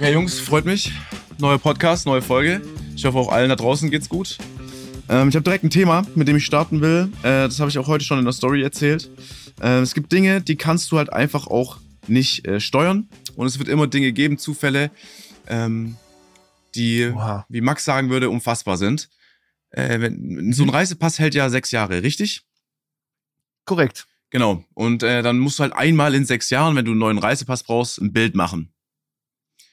Okay, Jungs, freut mich. Neuer Podcast, neue Folge. Ich hoffe, auch allen da draußen geht's gut. Ähm, ich habe direkt ein Thema, mit dem ich starten will. Äh, das habe ich auch heute schon in der Story erzählt. Äh, es gibt Dinge, die kannst du halt einfach auch nicht äh, steuern. Und es wird immer Dinge geben, Zufälle, ähm, die, Oha. wie Max sagen würde, unfassbar sind. Äh, wenn, so ein Reisepass hält ja sechs Jahre, richtig? Korrekt. Genau. Und äh, dann musst du halt einmal in sechs Jahren, wenn du einen neuen Reisepass brauchst, ein Bild machen.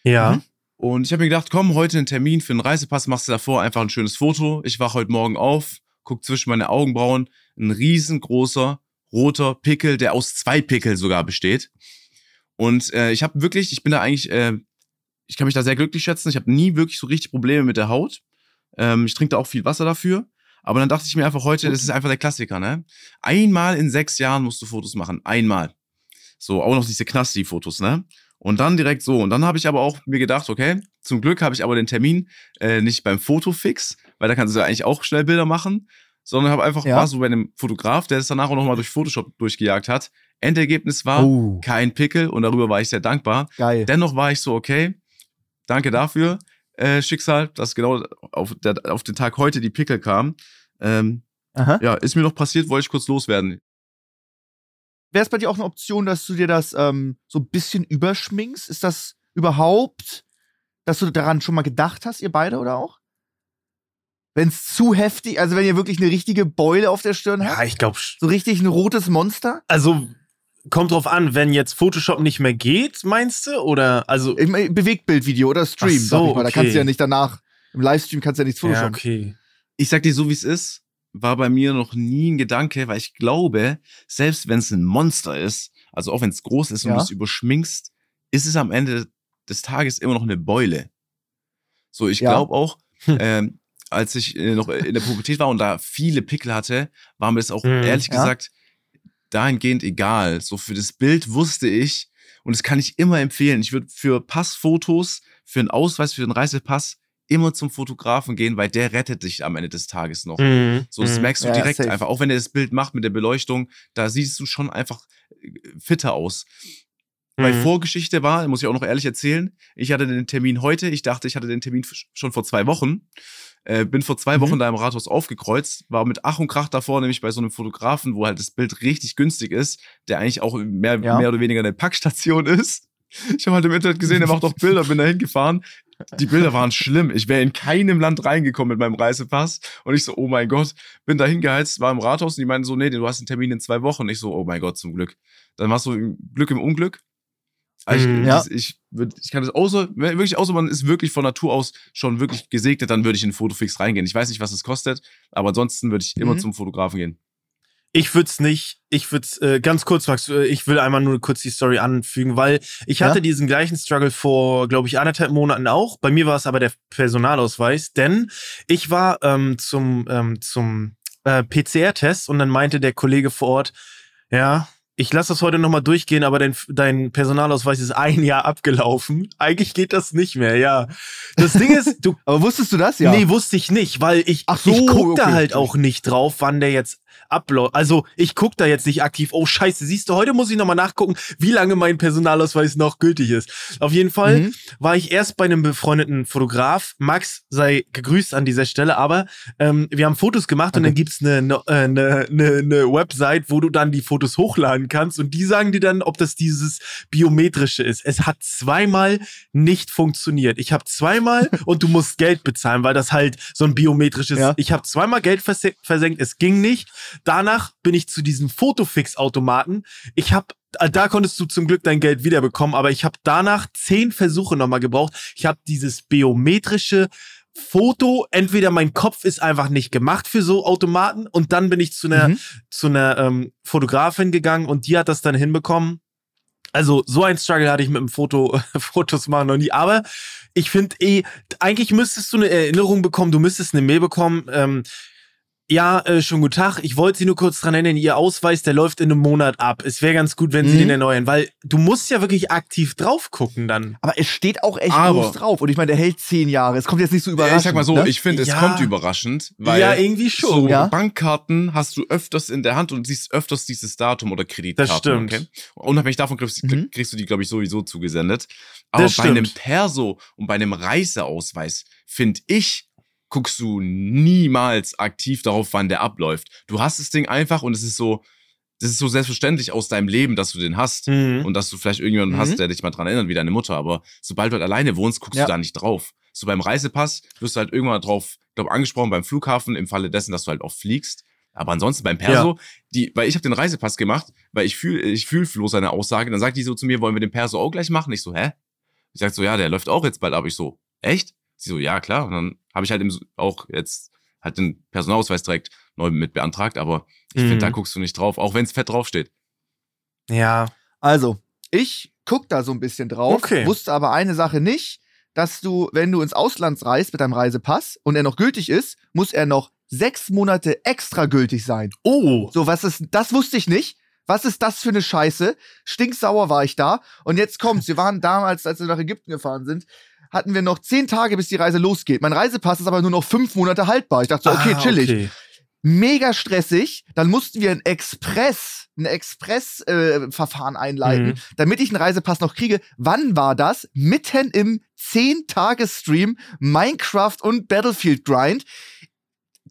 Ja. Mhm. Und ich habe mir gedacht, komm, heute einen Termin für einen Reisepass, machst du davor einfach ein schönes Foto. Ich wach heute Morgen auf, guck zwischen meine Augenbrauen, ein riesengroßer roter Pickel, der aus zwei Pickel sogar besteht. Und äh, ich habe wirklich, ich bin da eigentlich, äh, ich kann mich da sehr glücklich schätzen. Ich habe nie wirklich so richtig Probleme mit der Haut. Ähm, ich trinke da auch viel Wasser dafür. Aber dann dachte ich mir einfach heute, das ist einfach der Klassiker, ne? Einmal in sechs Jahren musst du Fotos machen. Einmal. So, auch noch diese Knasti-Fotos, ne? Und dann direkt so. Und dann habe ich aber auch mir gedacht, okay, zum Glück habe ich aber den Termin äh, nicht beim Fotofix, weil da kannst du ja eigentlich auch schnell Bilder machen, sondern habe einfach Ja. war so bei einem Fotograf, der es danach auch nochmal durch Photoshop durchgejagt hat. Endergebnis war Oh, kein Pickel und darüber war ich sehr dankbar. geil. Dennoch war ich so, okay, danke dafür, äh, Schicksal, dass genau auf, der, auf den Tag heute die Pickel kamen. Ähm, Aha. ja, ist mir noch passiert, wollte ich kurz loswerden. Wäre es bei dir auch eine Option, dass du dir das ähm, so ein bisschen überschminkst? Ist das überhaupt, dass du daran schon mal gedacht hast, ihr beide oder auch? Wenn es zu heftig, also wenn ihr wirklich eine richtige Beule auf der Stirn Ja, habt, ich glaube, so richtig ein rotes Monster? also kommt drauf an, wenn jetzt Photoshop nicht mehr geht, meinst du? Oder also Ich mein, Bewegtbildvideo oder Stream, Ach so, sag ich mal. Da okay. kannst du ja nicht danach, im Livestream kannst du ja nichts ja, photoshoppen. okay. Ich sag dir so, wie es ist, war bei mir noch nie ein Gedanke, weil ich glaube, selbst wenn es ein Monster ist, also auch wenn es groß ist und Ja. du es überschminkst, ist es am Ende des Tages immer noch eine Beule. So, ich Ja. glaube auch, Hm. ähm, als ich äh, noch in der Pubertät war und da viele Pickel hatte, war mir das auch Mhm, ehrlich ja. gesagt dahingehend egal. So für das Bild wusste ich, und das kann ich immer empfehlen, ich würde für Passfotos, für einen Ausweis, für einen Reisepass immer zum Fotografen gehen, weil der rettet dich am Ende des Tages noch. Mhm. So, das mhm. merkst du Ja, direkt safe. einfach. Auch wenn er das Bild macht mit der Beleuchtung, da siehst du schon einfach äh, fitter aus. Weil Mhm. Vorgeschichte war, muss ich auch noch ehrlich erzählen, ich hatte den Termin heute, ich dachte, ich hatte den Termin schon vor zwei Wochen. Äh, bin vor zwei Mhm. Wochen da im Rathaus aufgekreuzt, war mit Ach und Krach davor, nämlich bei so einem Fotografen, wo halt das Bild richtig günstig ist, der eigentlich auch mehr, Ja. mehr oder weniger eine Packstation ist. Ich habe halt im Internet gesehen, der macht auch Bilder, bin da hingefahren. Die Bilder waren schlimm. Ich wäre in keinem Land reingekommen mit meinem Reisepass. Und ich so, oh mein Gott, bin da hingeheizt, war im Rathaus und die meinten so, nee, du hast einen Termin in zwei Wochen. Ich so, oh mein Gott, zum Glück. Dann warst du Glück im Unglück. Also Mhm. ich, Ja. das, ich, ich kann das außer, wirklich außer man ist wirklich von Natur aus schon wirklich gesegnet, dann würde ich in den Fotofix reingehen. Ich weiß nicht, was es kostet, aber ansonsten würde ich immer Mhm. zum Fotografen gehen. Ich würde es nicht, ich würde es äh, ganz kurz, Max, äh, ich will einmal nur kurz die Story anfügen, weil ich Ja? hatte diesen gleichen Struggle vor, glaube ich, anderthalb Monaten auch. Bei mir war es aber der Personalausweis, denn ich war ähm, zum, ähm, zum äh, PCR-Test und dann meinte der Kollege vor Ort, ja, ich lasse das heute nochmal durchgehen, aber dein, dein Personalausweis ist ein Jahr abgelaufen. Eigentlich geht das nicht mehr, ja. Das Ding ist, du Aber wusstest du das ja? Nee, wusste ich nicht, weil ich, Ach so, ich guck da okay. halt auch nicht drauf, wann der jetzt abläuft. Also ich guck da jetzt nicht aktiv, oh scheiße, siehst du, heute muss ich nochmal nachgucken, wie lange mein Personalausweis noch gültig ist. Auf jeden Fall Mhm. war ich erst bei einem befreundeten Fotograf. Max sei gegrüßt an dieser Stelle, aber ähm, wir haben Fotos gemacht und Danke. dann gibt's eine ne, äh, ne, ne, ne Website, wo du dann die Fotos hochladen kannst und die sagen dir dann, ob das dieses biometrische ist. Es hat zweimal nicht funktioniert. Ich habe zweimal und du musst Geld bezahlen, weil das halt so ein biometrisches. Ja. Ich habe zweimal Geld verse versenkt, es ging nicht. Danach bin ich zu diesem Fotofix-Automaten. Ich habe da konntest du zum Glück dein Geld wiederbekommen, aber ich habe danach zehn Versuche nochmal gebraucht. Ich habe dieses biometrische Foto, entweder mein Kopf ist einfach nicht gemacht für so Automaten und dann bin ich zu einer, Mhm. zu einer ähm, Fotografin gegangen und die hat das dann hinbekommen. Also so ein Struggle hatte ich mit dem Foto, Fotos machen noch nie. Aber ich finde eh, eigentlich müsstest du eine Erinnerung bekommen, du müsstest eine Mail bekommen. Ähm, ja, äh, schon guten Tag. Ich wollte Sie nur kurz dran erinnern, Ihr Ausweis, der läuft in einem Monat ab. Es wäre ganz gut, wenn Sie Mhm. den erneuern, weil du musst ja wirklich aktiv drauf gucken dann. Aber es steht auch echt Aber- groß drauf. Und ich meine, der hält zehn Jahre. Es kommt jetzt nicht so überraschend. ich sag mal so, ne? ich finde, es Ja. kommt überraschend, weil ja, irgendwie schon. so Ja. Bankkarten hast du öfters in der Hand und siehst öfters dieses Datum oder Kreditkarten. Das stimmt. Okay? Unabhängig davon kriegst, Mhm. kriegst du die, glaube ich, sowieso zugesendet. Aber Das bei einem stimmt. Perso und bei einem Reiseausweis, finde ich, guckst du niemals aktiv darauf, wann der abläuft. Du hast das Ding einfach und es ist so, das ist so selbstverständlich aus deinem Leben, dass du den hast. Mhm. Und dass du vielleicht irgendjemanden Mhm. hast, der dich mal dran erinnert, wie deine Mutter. Aber sobald du halt alleine wohnst, guckst Ja. du da nicht drauf. So beim Reisepass wirst du halt irgendwann drauf, glaube angesprochen beim Flughafen, im Falle dessen, dass du halt auch fliegst. Aber ansonsten beim Perso, die, weil ich habe den Reisepass gemacht, weil ich fühl, ich fühl Flo seine Aussage, dann sagt die so zu mir, wollen wir den Perso auch gleich machen? Ich so, hä? Ich sag so, ja, der läuft auch jetzt bald, aber ich so, echt? Sie so, ja, klar. Und dann habe ich halt im, auch jetzt halt den Personalausweis direkt neu mit beantragt, aber ich Mhm. finde, da guckst du nicht drauf, auch wenn es fett draufsteht. Ja. Also, ich guck da so ein bisschen drauf, Okay. wusste aber eine Sache nicht, dass du, wenn du ins Ausland reist mit deinem Reisepass und er noch gültig ist, muss er noch sechs Monate extra gültig sein. Oh. So, was ist, das wusste ich nicht. Was ist das für eine Scheiße? Stinksauer war ich da. Und jetzt kommt's. Wir waren damals, als wir nach Ägypten gefahren sind, hatten wir noch zehn Tage, bis die Reise losgeht. Mein Reisepass ist aber nur noch fünf Monate haltbar. Ich dachte so, okay, Ah, chillig. okay. Mega stressig. Dann mussten wir ein Express, ein Express-Verfahren einleiten, Mhm. damit ich einen Reisepass noch kriege. Wann war das? Mitten im 10-Tage-Stream Minecraft und Battlefield Grind.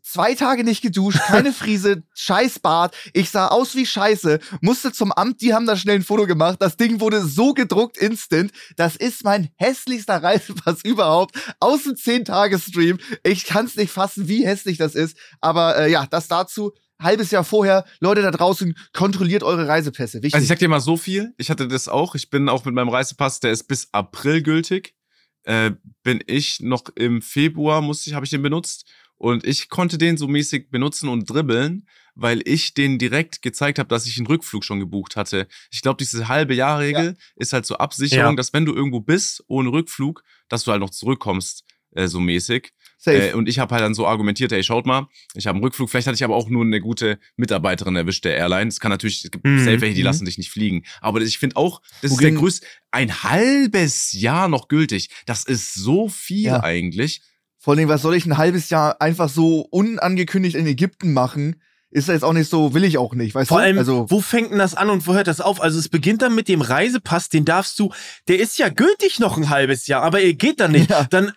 Zwei Tage nicht geduscht, keine Friese, Scheißbart. Ich sah aus wie Scheiße, musste zum Amt, die haben da schnell ein Foto gemacht. Das Ding wurde so gedruckt instant. Das ist mein hässlichster Reisepass überhaupt aus dem 10-Tage-Stream. Ich kann es nicht fassen, wie hässlich das ist. Aber äh, ja, das dazu. Halbes Jahr vorher, Leute da draußen, kontrolliert eure Reisepässe. Wichtig. Also ich sag dir mal so viel, ich hatte das auch, ich bin auch mit meinem Reisepass, der ist bis April gültig, äh, bin ich noch im Februar, musste ich, habe ich den benutzt und ich konnte den so mäßig benutzen und dribbeln, weil ich den direkt gezeigt habe, dass ich einen Rückflug schon gebucht hatte. Ich glaube, diese halbe Jahrregel ist halt so Absicherung, Ja. dass wenn du irgendwo bist ohne Rückflug, dass du halt noch zurückkommst, äh, so mäßig. Safe. Äh, und ich habe halt dann so argumentiert, ey, schaut mal, ich habe einen Rückflug, vielleicht hatte ich aber auch nur eine gute Mitarbeiterin erwischt der Airline. Es kann natürlich, es gibt Mhm, safe welche, die mhm. lassen dich nicht fliegen. Aber ich finde auch, das Wo ist der größte, ein halbes Jahr noch gültig. Das ist so viel Ja. eigentlich. Vor allem, was soll ich ein halbes Jahr einfach so unangekündigt in Ägypten machen? Ist jetzt auch nicht so, will ich auch nicht, weißt Vor du? allem, also, wo fängt denn das an und wo hört das auf? Also es beginnt dann mit dem Reisepass, den darfst du, der ist ja gültig noch ein halbes Jahr, aber er geht dann nicht. Ja. Dann,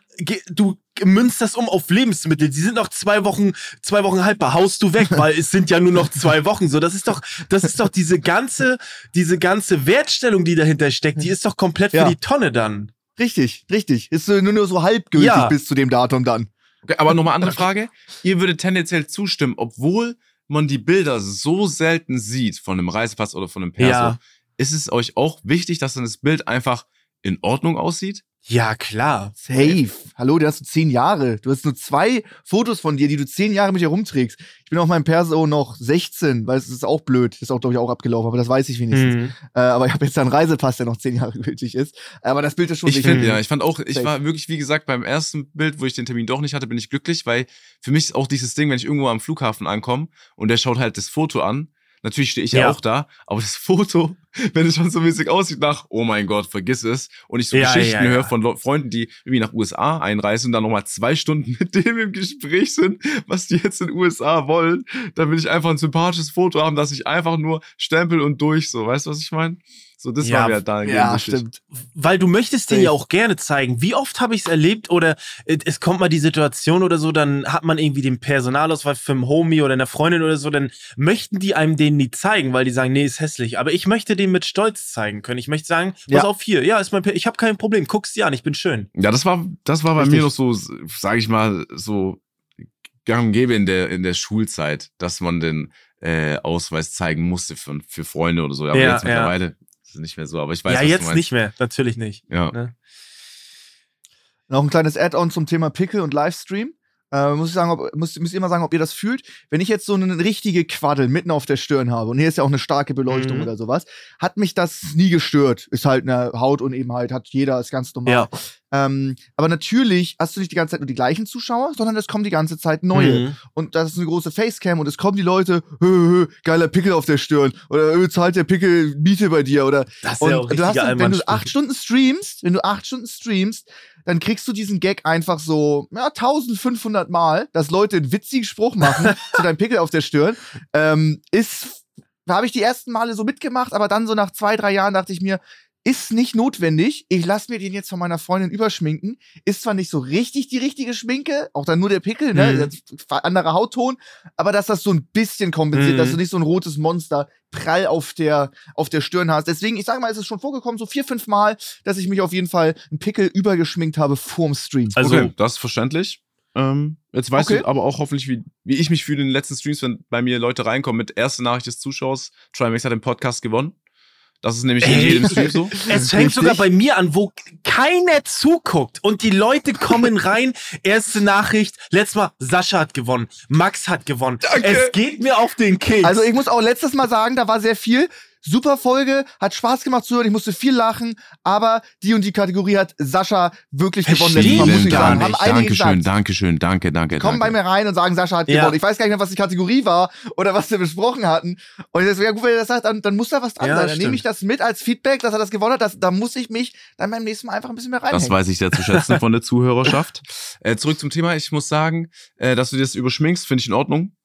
du münzt das um auf Lebensmittel, die sind noch zwei Wochen, zwei Wochen haltbar, haust du weg, weil es sind ja nur noch zwei Wochen. So, das ist doch, das ist doch diese ganze, diese ganze Wertstellung, die dahinter steckt, die ist doch komplett Ja. für die Tonne dann. Richtig, richtig. Ist nur, nur so halbgültig Ja. bis zu dem Datum dann. Okay, aber nochmal andere Frage. Ihr würdet tendenziell zustimmen, obwohl man die Bilder so selten sieht von einem Reisepass oder von einem Perso. Ja. Ist es euch auch wichtig, dass dann das Bild einfach in Ordnung aussieht? Ja, klar. Safe. Hallo, du hast du zehn Jahre. Du hast nur zwei Fotos von dir, die du zehn Jahre mit dir rumträgst. Ich bin auf meinem Perso noch 16, weil es ist auch blöd. Ist auch, glaube ich, auch abgelaufen, aber das weiß ich wenigstens. Mhm. Äh, aber ich habe jetzt einen Reisepass, der noch zehn Jahre gültig ist. Aber das Bild ist schon Ich finde, ja, ich fand auch, ich Safe. war wirklich, wie gesagt, beim ersten Bild, wo ich den Termin doch nicht hatte, bin ich glücklich, weil für mich ist auch dieses Ding, wenn ich irgendwo am Flughafen ankomme und der schaut halt das Foto an, natürlich stehe ich ja. Ja. auch da, aber das Foto, wenn es schon so mäßig aussieht nach, oh mein Gott, vergiss es, und ich so Ja, Geschichten ja, ja. höre von Leu- Freunden, die irgendwie nach USA einreisen und dann nochmal zwei Stunden mit dem im Gespräch sind, was die jetzt in den USA wollen, dann will ich einfach ein sympathisches Foto haben, dass ich einfach nur stempel und durch, so, weißt du, was ich meine? So, das Ja, war mir halt da Ja, wichtig. stimmt. Weil du möchtest den ja auch gerne zeigen. Wie oft habe ich es erlebt oder es kommt mal die Situation oder so, dann hat man irgendwie den Personalausweis für einen Homie oder eine Freundin oder so, dann möchten die einem den nie zeigen, weil die sagen, nee, ist hässlich. Aber ich möchte den mit Stolz zeigen können. Ich möchte sagen, pass Ja. auf hier, ja, ist mein, ich habe kein Problem, guck's dir an, ich bin schön. Ja, das war, das war bei Richtig. mir noch so, sage ich mal, so gang und gäbe in der, in der Schulzeit, dass man den äh, Ausweis zeigen musste für, für Freunde oder so. Aber Ja, jetzt ja. mittlerweile ist es nicht mehr so. Aber ich weiß, ja, jetzt nicht mehr, natürlich nicht. Ja. Ne? Noch ein kleines Add-on zum Thema Pickel und Livestream. Äh, muss ich sagen, ob, muss, müsst ihr mal sagen, ob ihr das fühlt. Wenn ich jetzt so eine richtige Quaddel mitten auf der Stirn habe, und hier ist ja auch eine starke Beleuchtung Mhm. oder sowas, hat mich das nie gestört. Ist halt eine Hautunebenheit, hat jeder, ist ganz normal. Ja. Ähm, aber natürlich hast du nicht die ganze Zeit nur die gleichen Zuschauer, sondern es kommen die ganze Zeit neue. Mhm. Und das ist eine große Facecam und es kommen die Leute, hö, hö, geiler Pickel auf der Stirn oder hö, zahlt der Pickel Miete bei dir oder Das ist und ja auch du hast, wenn du acht Stunden streamst, wenn du acht Stunden streamst, dann kriegst du diesen Gag einfach so ja, 1500 Mal, dass Leute einen witzigen Spruch machen zu deinem Pickel auf der Stirn. Ähm, ist, da habe ich die ersten Male so mitgemacht, aber dann so nach zwei, drei Jahren dachte ich mir, ist nicht notwendig. Ich lasse mir den jetzt von meiner Freundin überschminken. Ist zwar nicht so richtig die richtige Schminke, auch dann nur der Pickel, ne? Mhm. Anderer Hautton, aber dass das so ein bisschen kompensiert, Mhm. dass du nicht so ein rotes Monster prall auf der, auf der Stirn hast. Deswegen, ich sage mal, es ist schon vorgekommen, so vier, fünf Mal, dass ich mich auf jeden Fall einen Pickel übergeschminkt habe vorm Stream. Also, okay, das ist verständlich. Ähm, jetzt weißt Okay. du aber auch hoffentlich, wie, wie ich mich fühle in den letzten Streams, wenn bei mir Leute reinkommen mit erste Nachricht des Zuschauers. Trimax hat den Podcast gewonnen. Das ist nämlich in jedem Stream so. Es fängt sogar bei mir an, wo keiner zuguckt und die Leute kommen rein. Erste Nachricht, letztes Mal, Sascha hat gewonnen, Max hat gewonnen. Danke. Es geht mir auf den Keks. Also ich muss auch letztes Mal sagen, da war sehr viel. Super Folge, hat Spaß gemacht zu hören, ich musste viel lachen, aber die und die Kategorie hat Sascha wirklich gewonnen. Verstehe Letztes Mal, muss ich gar sagen. nicht. Haben einige Dankeschön, gesagt. Dankeschön, danke, danke. Die kommen bei mir rein und sagen, Sascha hat Ja. gewonnen. Ich weiß gar nicht mehr, was die Kategorie war oder was wir besprochen hatten. Und ich sag so, ja gut, wenn er das sagt, dann, dann muss da was dran Ja, sein. Dann nehme ich das mit als Feedback, dass er das gewonnen hat. Das, da muss ich mich dann beim nächsten Mal einfach ein bisschen mehr Das reinhängen. weiß ich sehr zu schätzen von der Zuhörerschaft. Äh, zurück zum Thema. Ich muss sagen, äh, dass du dir das überschminkst, finde ich in Ordnung.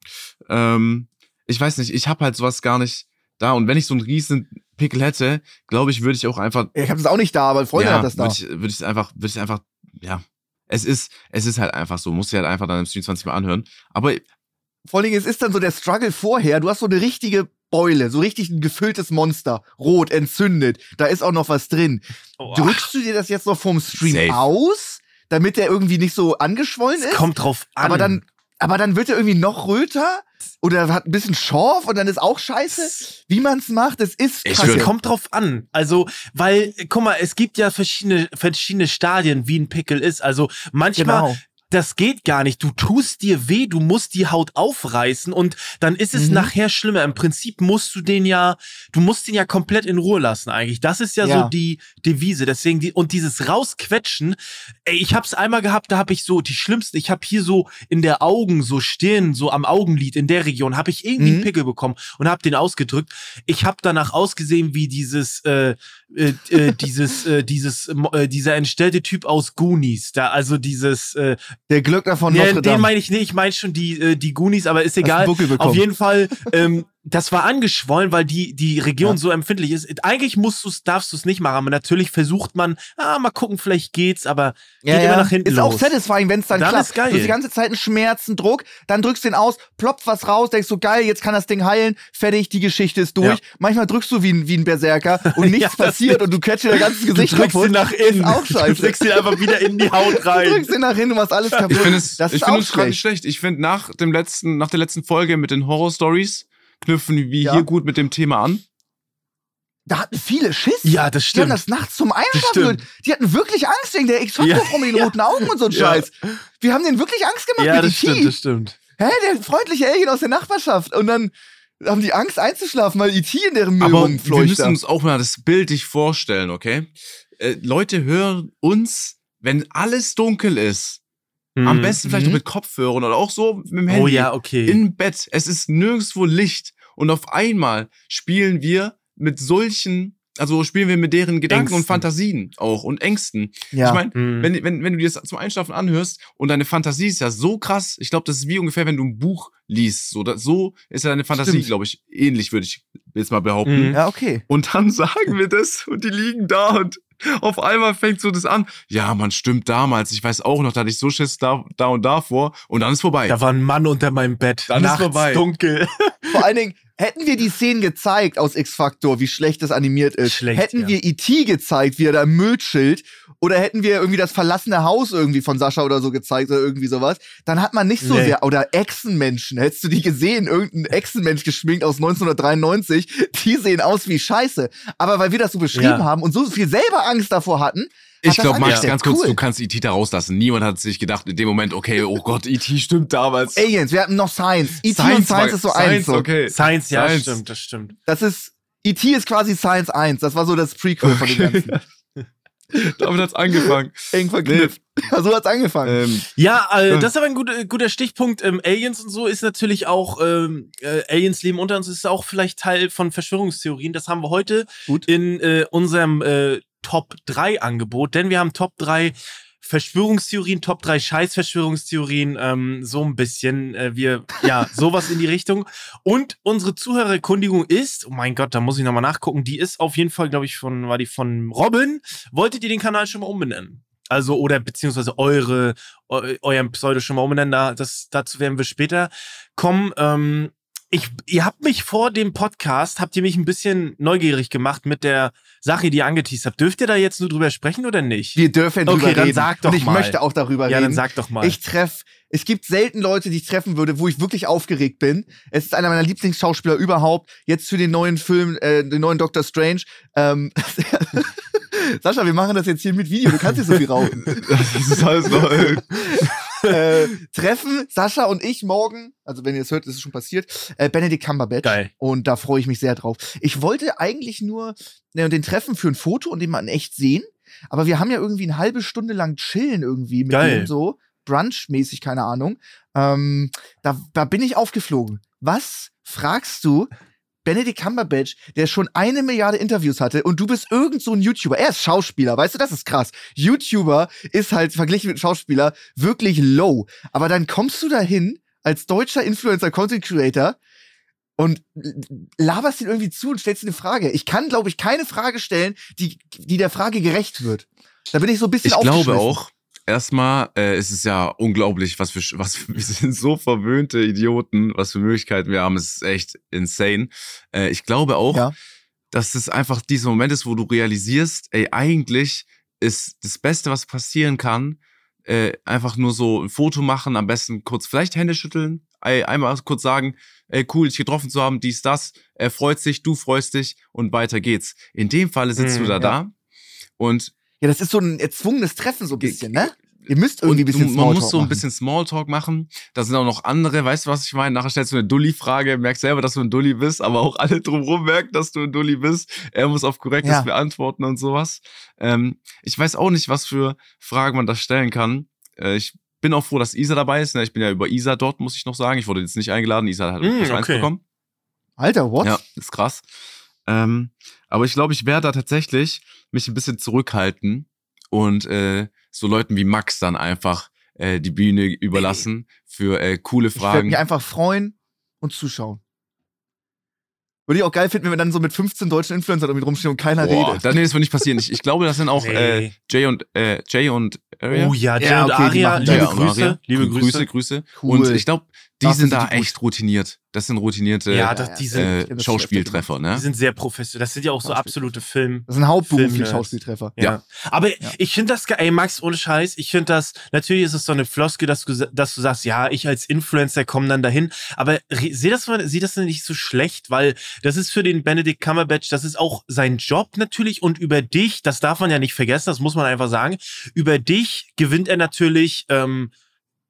Ähm, ich weiß nicht, ich habe halt sowas gar nicht da. Und wenn ich so einen riesen Pickel hätte, glaube ich, würde ich auch einfach ich habe das auch nicht da, aber Freunde ja, hat das da. Würde ich, würde ich einfach, würde ich einfach, ja. Es ist, es ist halt einfach so. Muss ich halt einfach dann im Stream 20 Mal anhören. Aber Vor allen Dingen, es ist dann so der Struggle vorher. Du hast so eine richtige Beule, so richtig ein gefülltes Monster. Rot, entzündet. Da ist auch noch was drin. Oh, Drückst du dir das jetzt noch vom Stream Safe. aus, damit der irgendwie nicht so angeschwollen es ist? kommt drauf an. aber dann, aber dann wird er irgendwie noch röter oder hat ein bisschen Schorf und dann ist auch scheiße. Wie man's macht, es ist kacke. Es kommt drauf an. Also, weil, guck mal, es gibt ja verschiedene, verschiedene Stadien, wie ein Pickel ist. Also, manchmal, Genau. Das geht gar nicht. Du tust dir weh, du musst die Haut aufreißen und dann ist es Mhm. nachher schlimmer. Im Prinzip musst du den ja, du musst den ja komplett in Ruhe lassen eigentlich. Das ist ja, Ja. so die Devise. Deswegen die, und dieses rausquetschen, ey, ich hab's einmal gehabt, da habe ich so die schlimmsten, ich habe hier so in der Augen, so Stirn, so am Augenlid in der Region, habe ich irgendwie Mhm. einen Pickel bekommen und habe den ausgedrückt. Ich habe danach ausgesehen wie dieses äh, äh, äh, dieses äh, dieses äh, dieser entstellte Typ aus Goonies, da also dieses äh, Der Glöckner von ja, Notre den Dame. meine ich nicht, ich meine schon die, äh, die Goonies, aber ist egal. Auf jeden Fall, ähm, das war angeschwollen, weil die, die Region Ja. so empfindlich ist. Eigentlich musst du's, darfst du es nicht machen, aber natürlich versucht man, ah, mal gucken, vielleicht geht's, aber geht immer nach hinten Ist los. auch satisfying, wenn es dann, Dann klappt. ist geil. Du hast die ganze Zeit einen Schmerzen, Druck, dann drückst du den aus, ploppt was raus, denkst so, geil, jetzt kann das Ding heilen, fertig, die Geschichte ist durch. Ja. Manchmal drückst du wie ein, wie ein Berserker und nichts Ja, passiert und du catchst dir dein ganzes Du Gesicht drückst kaputt. ihn nach innen. Ist auch scheiße. Du drückst ihn einfach wieder in die Haut Du rein. drückst ihn nach hinten, du machst alles kaputt. ich finde es, das ich ist finde auch uns gerade nicht schlecht. schlecht. Ich finde nach dem letzten, nach der letzten Folge mit den Horror Stories knüpfen wir Ja. hier gut mit dem Thema an. Da hatten viele Schiss. Ja, das Die haben stimmt. das nachts zum Einschlafen stimmt. gehört. Die hatten wirklich Angst wegen der X-Factor-Frau mit den Ja. roten Augen und so ein Ja. Scheiß. Wir haben denen wirklich Angst gemacht Ja, mit das stimmt, das stimmt. Hä, der freundliche Alien aus der Nachbarschaft. Und dann haben die Angst einzuschlafen, weil ET in deren Müll Aber wir müssen uns auch mal das bildlich vorstellen, okay? Äh, Leute hören uns, wenn alles dunkel ist. Am Mhm. besten vielleicht Mhm. mit Kopfhörern oder auch so mit dem Handy. Oh ja, okay. Im Bett. Es ist nirgendwo Licht. Und auf einmal spielen wir mit solchen, also spielen wir mit deren Gedanken und Ängsten. Fantasien auch und Ängsten. ja. Ich meine, Mhm. wenn, wenn, wenn du dir das zum Einschlafen anhörst und deine Fantasie ist ja so krass, ich glaube, das ist wie ungefähr, wenn du ein Buch liest. So, das, so ist ja deine Fantasie, glaube ich, ähnlich, würde ich jetzt mal behaupten. Mhm. ja, okay. Und dann sagen wir das und die liegen da und auf einmal fängt so das an. Ja, man stimmt damals. Ich weiß auch noch, da hatte ich so Schiss da, da und da vor und dann ist vorbei. Da war ein Mann unter meinem Bett. Dann ist Nachts vorbei. dunkel. Vor allen Dingen, hätten wir die Szenen gezeigt aus X-Factor, wie schlecht das animiert ist, Schlecht, hätten ja. wir E.T. gezeigt, wie er da im Müll chillt, oder hätten wir irgendwie das verlassene Haus irgendwie von Sascha oder so gezeigt oder irgendwie sowas, dann hat man nicht so Nee. sehr, oder Echsenmenschen, hättest du die gesehen, irgendein Echsenmensch geschminkt aus 1993, die sehen aus wie Scheiße. Aber weil wir das so beschrieben Ja. haben und so viel selber Angst davor hatten, Ich glaube, Max, ganz kurz, Cool. du kannst E.T. da rauslassen. Niemand hat sich gedacht in dem Moment, okay, oh Gott, E.T. stimmt damals. Aliens, wir hatten noch Science. E.T. und Science war- ist so Science, eins. So. okay. Science, ja, Science. stimmt, das stimmt. Das ist, E.T. ist quasi Science 1. Das war so das Prequel von dem Ganzen. Damit hat's angefangen. Eng verknüpft. so hat's angefangen. Ähm, Ja, äh, das ist aber ein guter, guter Stichpunkt. Ähm, Aliens und so ist natürlich auch, ähm, äh, Aliens leben unter uns, ist auch vielleicht Teil von Verschwörungstheorien. Das haben wir heute Gut. in äh, unserem äh, Top 3 Angebot, denn wir haben Top 3 Verschwörungstheorien, Top 3 Scheiß-Verschwörungstheorien, ähm, so ein bisschen, äh, wir, ja, sowas in die Richtung. Und unsere Zuhörererkundigung ist, oh mein Gott, da muss ich nochmal nachgucken, die ist auf jeden Fall, glaube ich, von, war die von Robin. Wolltet ihr den Kanal schon mal umbenennen? Also, oder beziehungsweise eure, eu, euren Pseudo schon mal umbenennen, da, das, dazu werden wir später kommen. Ähm, ich, ihr habt mich vor dem Podcast, habt ihr mich ein bisschen neugierig gemacht mit der Sache, die ihr angeteased habt. Dürft ihr da jetzt nur drüber sprechen oder nicht? wir dürfen okay, drüber dann reden. sag doch Und ich mal. möchte auch darüber ja, reden. dann sag doch mal. Ich treff, es gibt selten Leute, die ich treffen würde, wo ich wirklich aufgeregt bin. Es ist einer meiner Lieblingsschauspieler überhaupt. Jetzt für den neuen Film, äh, den neuen Doctor Strange. Ähm, Sascha, wir machen das jetzt hier mit Video. Du kannst nicht so viel rauchen. das ist alles noch. Äh, treffen Sascha und ich morgen, also wenn ihr es hört, ist es schon passiert, äh, Benedict Cumberbatch. Geil. Und da freue ich mich sehr drauf. Ich wollte eigentlich nur äh, den treffen für ein Foto und den mal in echt sehen. Aber wir haben ja irgendwie eine halbe Stunde lang chillen irgendwie mit Geil. dem so. Brunch-mäßig, keine Ahnung. Ähm, da, da bin ich aufgeflogen. Was fragst du Benedict Cumberbatch, der schon eine Milliarde Interviews hatte und du bist irgend so ein YouTuber. Er ist Schauspieler, weißt du, das ist krass. YouTuber ist halt verglichen mit Schauspieler wirklich low. Aber dann kommst du dahin als deutscher Influencer, Content Creator und laberst ihn irgendwie zu und stellst ihm eine Frage. Ich kann, glaube ich, keine Frage stellen, die, die der Frage gerecht wird. Da bin ich so ein bisschen ich glaube auch, erstmal äh, ist es ja unglaublich, was für, was, wir sind so verwöhnte Idioten, was für Möglichkeiten wir haben. Es ist echt insane. Äh, ich glaube auch, Ja. dass es einfach dieser Moment ist, wo du realisierst, ey, eigentlich ist das Beste, was passieren kann, äh, einfach nur so ein Foto machen, am besten kurz vielleicht Hände schütteln, ey, einmal kurz sagen, ey, cool, dich getroffen zu haben, dies, das, er freut sich, du freust dich und weiter geht's. In dem Falle sitzt Mhm, du da ja. da und Ja, das ist so ein erzwungenes Treffen so ein bisschen, ne? Ihr müsst irgendwie ein bisschen du, man Smalltalk muss so ein machen. bisschen Smalltalk machen. Da sind auch noch andere, weißt du, was ich meine? Nachher stellst du eine Dulli-Frage, merkst selber, dass du ein Dulli bist, aber auch alle drumherum merken, dass du ein Dulli bist. Er muss auf korrektes Ja. beantworten und sowas. Ähm, ich weiß auch nicht, was für Fragen man da stellen kann. Äh, ich bin auch froh, dass Isa dabei ist. Ne? Ich bin ja über Isa dort, muss ich noch sagen. Ich wurde jetzt nicht eingeladen. Isa hat Mm, plus eins okay. bekommen. Alter, what? Ja, ist krass. Ähm, aber ich glaube, ich werde da tatsächlich mich ein bisschen zurückhalten und äh, so Leuten wie Max dann einfach äh, die Bühne überlassen für äh, coole Ich werde Fragen. mich einfach freuen und zuschauen. Würde ich auch geil finden, wenn wir dann so mit 15 deutschen Influencern irgendwie rumstehen und keiner Boah, redet. dann, nee, das wird nicht passieren. Ich, ich glaube, das sind auch äh, Nee. Jay und äh, Jay und Aria. Oh ja, Jay Ja, und okay, die Aria, liebe Ja, und Grüße, Aria. liebe Grüße, Grüße. Grüße. Cool. Und ich glaube, die sind da die gut. echt routiniert. Das sind routinierte Ja, Ja, das, ja, die ja. sind, äh, Schauspieltreffer, die ne? sind sehr professionell. Das sind ja auch so absolute Film. Das sind hauptberuflich Filmnerds. Schauspieltreffer. Ja. Ja. Aber ich finde das geil, ey Max, ohne Scheiß, ich finde das, natürlich ist es so eine Floske, dass du, dass du sagst, ja, ich als Influencer komme dann dahin, aber seh das mal, sieh das nicht so schlecht, weil das ist für den Benedict Cumberbatch, das ist auch sein Job natürlich und über dich, das darf man ja nicht vergessen, das muss man einfach sagen, über dich gewinnt er natürlich, ähm,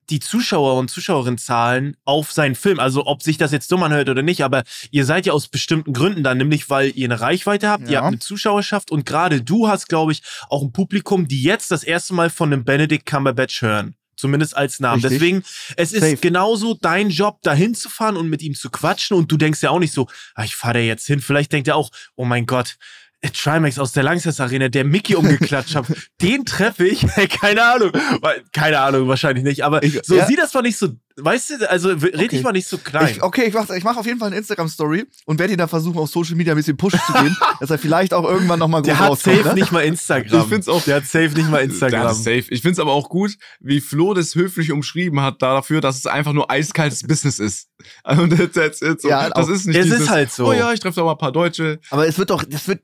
die Zuschauer und Zuschauerinnenzahlen auf seinen Film. Also ob sich das jetzt dumm anhört oder nicht, aber ihr seid ja aus bestimmten Gründen da, nämlich weil ihr eine Reichweite habt, ihr Ja. habt eine Zuschauerschaft und gerade du hast, glaube ich, auch ein Publikum, die jetzt das erste Mal von einem Benedict Cumberbatch hören. Zumindest als Namen. Richtig. Deswegen, es ist Safe. genauso dein Job, dahin zu fahren und mit ihm zu quatschen. Und du denkst ja auch nicht so, ah, ich fahre da jetzt hin. Vielleicht denkt er auch, oh mein Gott, Trimax aus der Langsess Arena, der Mickey umgeklatscht hat, den treffe ich, keine Ahnung, keine Ahnung, wahrscheinlich nicht, aber Ich- so ja. sieh das mal nicht so, weißt du, also red Okay. dich mal nicht so klein. Ich, okay, ich mache ich mach auf jeden Fall eine Instagram-Story und werde ihn da versuchen, auf Social Media ein bisschen Push zu geben, dass er vielleicht auch irgendwann nochmal groß der hat rauskommt. safe Ne? nicht mal Instagram. Ich find's auch- Der hat safe nicht mal Instagram. safe. Ich find's aber auch gut, wie Flo das höflich umschrieben hat dafür, dass es einfach nur eiskaltes Business ist. Und that's, that's it. So, Ja, das auch- ist nicht Es dieses, ist halt so. Oh ja, ich treffe doch mal ein paar Deutsche. Aber es wird doch, das wird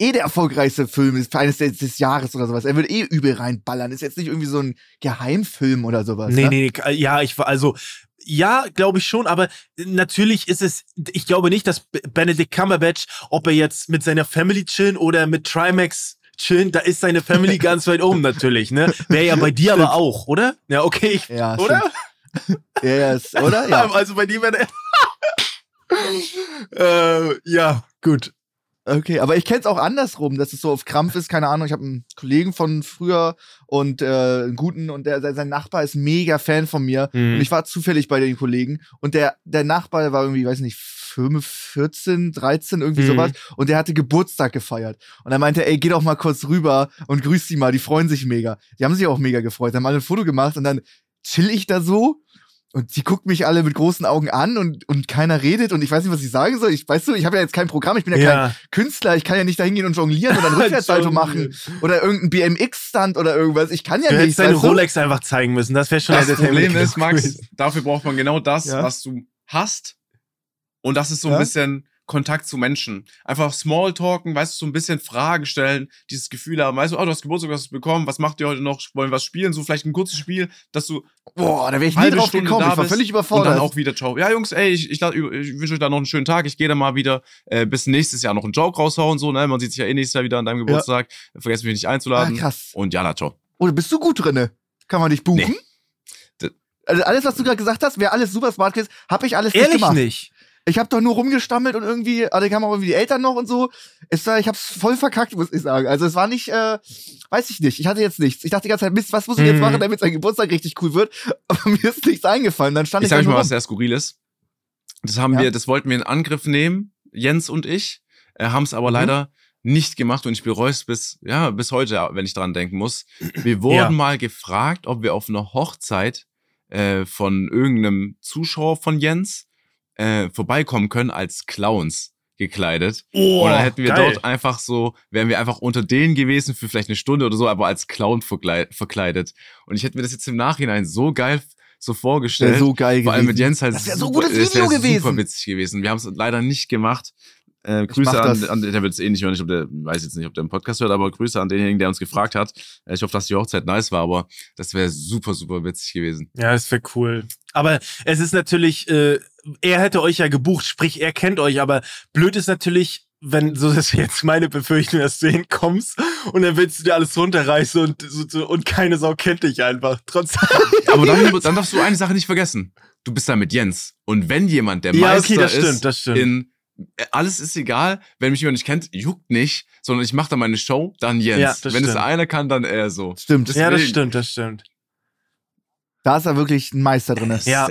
eh der erfolgreichste Film ist, eines des, des Jahres oder sowas. Er wird eh übel reinballern. Ist jetzt nicht irgendwie so ein Geheimfilm oder sowas. Nee, ne? nee, nee, ja, ich war, also, ja, glaube ich schon, aber natürlich ist es, ich glaube nicht, dass Benedict Cumberbatch, ob er jetzt mit seiner Family chillen oder mit Trimax chillen, da ist seine Family ganz weit oben natürlich, ne? Wäre ja bei dir aber auch, oder? Ja, okay, ich, Ja, oder? Ja, ja, ist- oder? Ja. Also bei dir wäre äh, ja, gut. Okay, aber ich kenn's auch andersrum, dass es so auf Krampf ist, keine Ahnung. Ich habe einen Kollegen von früher und äh, einen guten und der, sein Nachbar ist mega Fan von mir. Mhm. Und ich war zufällig bei den Kollegen und der, der Nachbar der war irgendwie, weiß nicht, 5, 14, 13, irgendwie Mhm. sowas. Und der hatte Geburtstag gefeiert. Und er meinte, ey, geh doch mal kurz rüber und grüß die mal, die freuen sich mega. Die haben sich auch mega gefreut, haben alle ein Foto gemacht und dann chill ich da so und die gucken mich alle mit großen Augen an und, und keiner redet und ich weiß nicht, was ich sagen soll. Ich weißt du, ich habe ja jetzt kein Programm, ich bin ja, kein Künstler, ich kann ja nicht da hingehen und jonglieren oder einen Rückwärtssalto machen oder irgendeinen BMX-Stunt oder irgendwas. Ich kann ja Du nicht. hättest deine du? Rolex einfach zeigen müssen. Das wäre schon Das der Problem Termin ist, Max, dafür braucht man genau das, Ja. was du hast. Und das ist so Ja. ein bisschen Kontakt zu Menschen. Einfach Smalltalken, weißt du, so ein bisschen Fragen stellen, dieses Gefühl haben, weißt du, oh, du hast Geburtstag, was hast du bekommen, was macht ihr heute noch, wollen wir was spielen, so vielleicht ein kurzes Spiel, dass du Boah, da wäre ich nie drauf Stunde gekommen. da Ich war völlig und überfordert. dann auch wieder ciao. Ja, Jungs, ey, ich, ich, ich wünsche euch da noch einen schönen Tag, ich gehe da mal wieder äh, bis nächstes Jahr noch einen Joke raushauen, so, ne, man sieht sich ja eh nächstes Jahr wieder an deinem Geburtstag, vergesst mich nicht ah, einzuladen. krass. und ja, na, ciao. Oder bist du gut drinne? Kann man dich buchen? Nee. Also alles, was du gerade gesagt hast, wäre alles super smart gewesen. Hab ich alles nicht Ehrlich gemacht. nicht. Ich habe doch nur rumgestammelt und irgendwie, also kamen auch irgendwie die Eltern noch und so. Es war, ich hab's voll verkackt, muss ich sagen. Also es war nicht, äh, weiß ich nicht. Ich hatte jetzt nichts. Ich dachte die ganze Zeit, Mist, was muss ich jetzt Mhm. machen, damit sein Geburtstag richtig cool wird? Aber mir ist nichts eingefallen. Dann stand Ich ich, sag euch mal, was rum. sehr skurril ist. Das haben Ja. wir, das wollten wir in Angriff nehmen, Jens und ich, äh, haben es aber Mhm. leider nicht gemacht und ich bereue es bis, ja, bis heute, wenn ich dran denken muss. Wir wurden Ja. mal gefragt, ob wir auf einer Hochzeit äh, von irgendeinem Zuschauer von Jens äh, vorbeikommen können als Clowns gekleidet. Oh, und dann hätten wir geil. dort einfach so, wären wir einfach unter denen gewesen für vielleicht eine Stunde oder so, aber als Clown verklei- verkleidet. Und ich hätte mir das jetzt im Nachhinein so geil so vorgestellt. Wär so geil Vor allem mit gewesen. Jens halt Das wär so super- gutes Video gewesen. super witzig gewesen. Wir haben es leider nicht gemacht. Äh, Grüße an, an, der wird es eh nicht hören, ich der weiß jetzt nicht, ob der einen Podcast hört, aber Grüße an denjenigen, der uns gefragt hat. Äh, Ich hoffe, dass die Hochzeit nice war, aber das wäre super, super witzig gewesen. Ja, das wäre cool. Aber es ist natürlich, äh, er hätte euch ja gebucht, sprich, er kennt euch, aber blöd ist natürlich, wenn, so das ist jetzt meine Befürchtung, dass du hinkommst und dann willst du dir alles runterreißen und, so, so, und keine Sau kennt dich einfach. Trotzdem. Aber dann, dann darfst du eine Sache nicht vergessen. Du bist da mit Jens. Und wenn jemand der ja, Meister okay, das ist stimmt, das stimmt. in äh, alles ist egal, wenn mich jemand nicht kennt, juckt nicht, sondern ich mache da meine Show, dann Jens. Ja, das wenn es stimmt. einer kann, dann er so. Stimmt. Das- ja, das deswegen- stimmt, das stimmt. Da ist er wirklich ein Meister drin. Das Ja.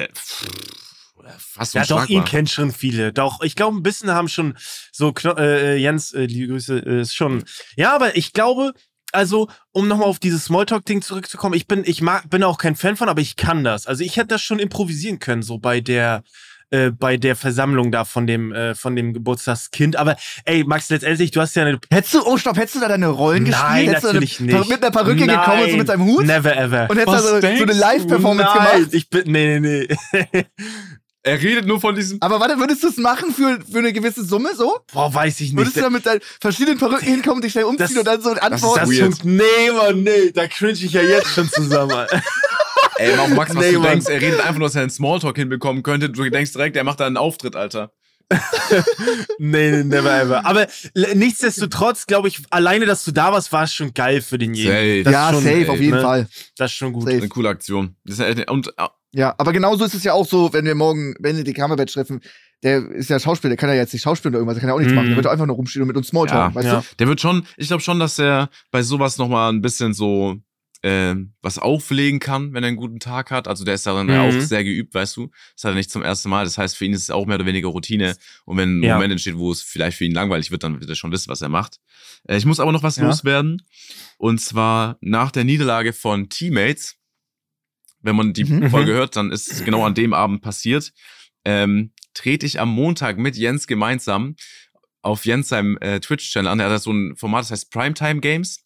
Äh, Fast Ja, doch, ihn kennt schon viele. Doch, ich glaube, ein bisschen haben schon so, Kno äh, Jens, äh, liebe Grüße, äh, ist schon. Ja, aber ich glaube, also, um nochmal auf dieses Smalltalk-Ding zurückzukommen, ich bin, ich mag, bin auch kein Fan von, aber ich kann das. Also, ich hätte das schon improvisieren können, so bei der, äh, bei der Versammlung da von dem, äh, von dem Geburtstagskind. Aber, ey, Max, letztendlich, du hast ja eine. Hättest du, oh stopp, hättest du da deine Rollen Nein, gespielt? Hättest natürlich du eine, nicht. mit einer Perücke Nein, gekommen und so mit seinem Hut? Never ever. Und hättest Was da so, so eine du? Live-Performance gemacht? ich bin, nee, nee, nee. Er redet nur von diesem. Aber warte, würdest du es machen für, für eine gewisse Summe so? Boah, weiß ich Würdest nicht. du da mit deinen verschiedenen Perücken hinkommen, dich schnell umziehen Das- und dann so antworten? das weird. funkt, nee, Mann, nee, da cringe ich ja jetzt schon zusammen. Ey, auch Max, was Nee, du Mann. denkst, er redet einfach nur, dass er einen Smalltalk hinbekommen könnte. Du denkst direkt, er macht da einen Auftritt, Alter. Nee, nee, never ever. Aber nichtsdestotrotz, glaube ich, alleine, dass du da warst, war es schon geil für den jeden. Safe. Das ja, ist schon, safe, ey, auf jeden ne? Fall. Das ist schon gut. Safe. Eine coole Aktion. Das ist und Ja, aber genauso ist es ja auch so, wenn wir morgen Benedikt Cumberbatch treffen, der ist ja Schauspieler, der kann ja jetzt nicht schauspielen oder irgendwas, der kann ja auch nichts Mhm. machen, der wird einfach nur rumstehen und mit uns Smalltalk, Ja, weißt ja. du? der wird schon, ich glaube schon, dass er bei sowas nochmal ein bisschen so äh, was auflegen kann, wenn er einen guten Tag hat. Also der ist darin ja Mhm. auch sehr geübt, weißt du. Das hat er nicht zum ersten Mal. Das heißt, für ihn ist es auch mehr oder weniger Routine. Und wenn ein Ja. Moment entsteht, wo es vielleicht für ihn langweilig wird, dann wird er schon wissen, was er macht. Äh, ich muss aber noch was Ja. loswerden. Und zwar nach der Niederlage von Teammates. Wenn man die Mhm. Folge hört, dann ist es genau an dem Abend passiert. Ähm, trete ich am Montag mit Jens gemeinsam auf Jens seinem äh, Twitch-Channel an. Er hat so ein Format, das heißt Primetime Games.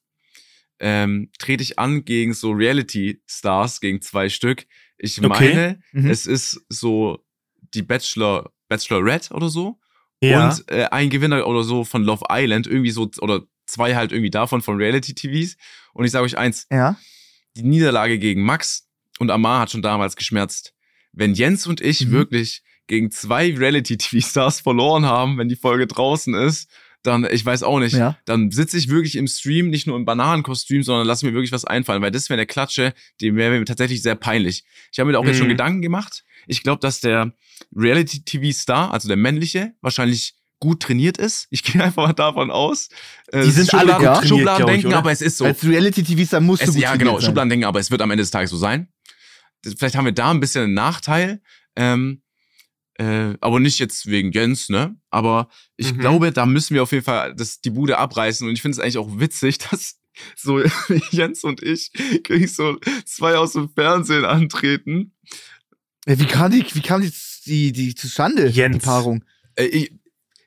Ähm, trete ich an gegen so Reality-Stars, gegen zwei Stück. Ich Okay. meine, Mhm. es ist so die Bachelor, Bachelorette oder so. Ja. Und äh, ein Gewinner oder so von Love Island, irgendwie so, oder zwei halt irgendwie davon von Reality-TVs. Und ich sage euch eins, Ja. die Niederlage gegen Max und Amar hat schon damals geschmerzt. Wenn Jens und ich Mhm. wirklich gegen zwei Reality-TV-Stars verloren haben, wenn die Folge draußen ist, dann, ich weiß auch nicht, Ja. dann sitze ich wirklich im Stream, nicht nur im Bananenkostüm, sondern lass mir wirklich was einfallen, weil das wäre eine Klatsche, die wäre mir tatsächlich sehr peinlich. Ich habe mir da auch jetzt schon Mhm. Gedanken gemacht. Ich glaube, dass der Reality-TV-Star, also der männliche, wahrscheinlich gut trainiert ist. Ich gehe einfach mal davon aus. Äh, Die sind alle Schubladen, gut trainiert, Schubladen ich, denken, oder? aber es ist so. Als Reality-TV-Star musst du Es, gut ja, genau, sein. Schubladen denken, aber es wird am Ende des Tages so sein. Vielleicht haben wir da ein bisschen einen Nachteil. Ähm, äh, aber nicht jetzt wegen Jens, ne? Aber ich Mhm. glaube, da müssen wir auf jeden Fall das, die Bude abreißen. Und ich finde es eigentlich auch witzig, dass so Jens und ich krieg so zwei aus dem Fernsehen antreten. Ja, wie kam die, wie kam die, die, die zustande, die Jens. Paarung? Äh, ich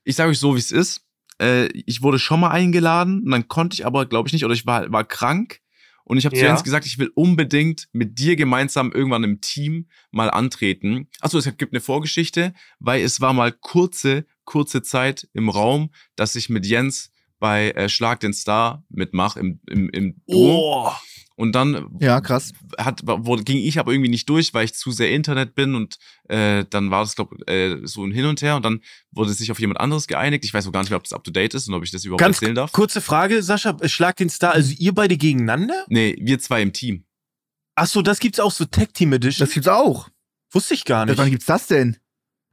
ich sage euch so, wie es ist. Äh, ich wurde schon mal eingeladen und dann konnte ich aber, glaube ich, nicht, oder ich war, war krank. Und ich habe zu Ja. Jens gesagt, ich will unbedingt mit dir gemeinsam irgendwann im Team mal antreten. Achso, es gibt eine Vorgeschichte, weil es war mal kurze, kurze Zeit im Raum, dass ich mit Jens bei äh, Schlag den Star mitmache im, im, im Duo. Oh. Und dann Ja, krass. hat, wurde, ging ich aber irgendwie nicht durch, weil ich zu sehr Internet bin und äh, dann war das, glaube äh, so ein Hin und Her und dann wurde sich auf jemand anderes geeinigt. Ich weiß auch gar nicht mehr, ob das up to date ist und ob ich das überhaupt Ganz erzählen darf. kurze Frage, Sascha, schlag den Star, also ihr beide gegeneinander? Nee, wir zwei im Team. Ach so, das gibt's auch so Tag Team Edition. Das gibt's auch. wusste ich gar nicht. Wann gibt's das denn?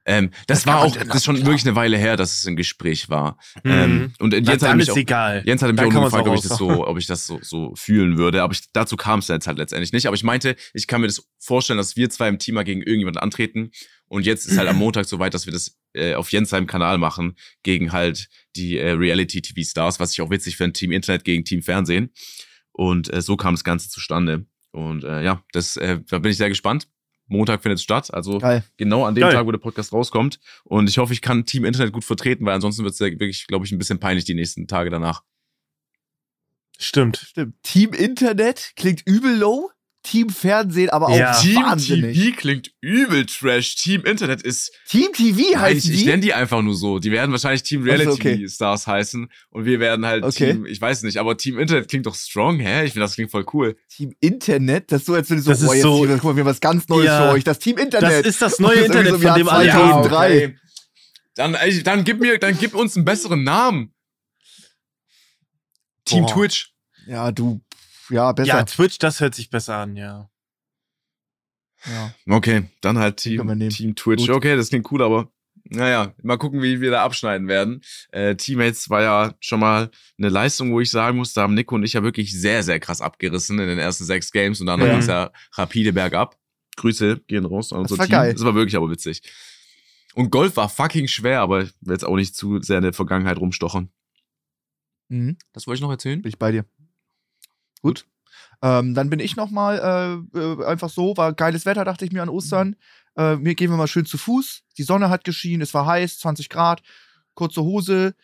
Ähm, das, Das war auch, das ist schon klar. wirklich eine Weile her, dass es ein Gespräch war. Mhm. Ähm, und Jens hat mich auch. Jens hatte mich Dann auch nur gefragt, ob ich das so, ob ich das so, so fühlen würde. Aber ich, dazu kam es jetzt halt letztendlich nicht. Aber ich meinte, ich kann mir das vorstellen, dass wir zwei im Team mal gegen irgendjemanden antreten. Und jetzt ist halt am Montag soweit, dass wir das äh, auf Jens seinem Kanal machen, gegen halt die äh, Reality-TV-Stars, was ich auch witzig finde, Team Internet gegen Team Fernsehen. Und äh, so kam das Ganze zustande. Und äh, ja, das, äh, da bin ich sehr gespannt. Montag findet es statt, also Geil. genau an dem Geil. Tag, wo der Podcast rauskommt. Und ich hoffe, ich kann Team Internet gut vertreten, weil ansonsten wird es ja wirklich, glaube ich, ein bisschen peinlich die nächsten Tage danach. Stimmt. Stimmt. Team Internet klingt übel low. Team Fernsehen, aber auch Ja. Team wahnsinnig. TV klingt übel trash. Team Internet ist. Team TV heißt ich, ich die? nenne die einfach nur so. Die werden wahrscheinlich Team Reality okay. Stars heißen. Und wir werden halt Okay. Team, ich weiß nicht, aber Team Internet klingt doch strong, hä? Ich finde, das klingt voll cool. Team Internet? Das ist so, als wenn du so, Das ist boah, jetzt so- Team, guck mal, wir haben was ganz Neues Ja. für euch. Das Team Das Internet. ist das neue Das ist Internet, so von dem alle 2003. reden. okay. Dann, ey, dann gib mir, dann gib uns einen besseren Namen. Team Boah. Twitch. ja, du, ja, besser. Ja, Twitch, das hört sich besser an, ja. Ja. Okay, dann halt Team. Team Twitch. Gut. Okay, das klingt cool, aber naja, mal gucken, wie wir da abschneiden werden. Äh, Teammates war ja schon mal eine Leistung, wo ich sagen muss, da haben Nico und ich ja wirklich sehr, sehr krass abgerissen in den ersten sechs Games und dann Ja. ging es ja rapide bergab. Grüße gehen raus an unser war Team. geil. Das war wirklich aber witzig. Und Golf war fucking schwer, aber ich will jetzt auch nicht zu sehr in der Vergangenheit rumstochern. Mhm. Das wollte ich noch erzählen? Bin ich bei dir. Gut. Ähm, dann bin ich noch mal äh, äh, einfach so, war geiles Wetter, dachte ich mir an Ostern. Äh, mir gehen wir mal schön zu Fuß. Die Sonne hat geschienen, es war heiß, 20 Grad, kurze Hose,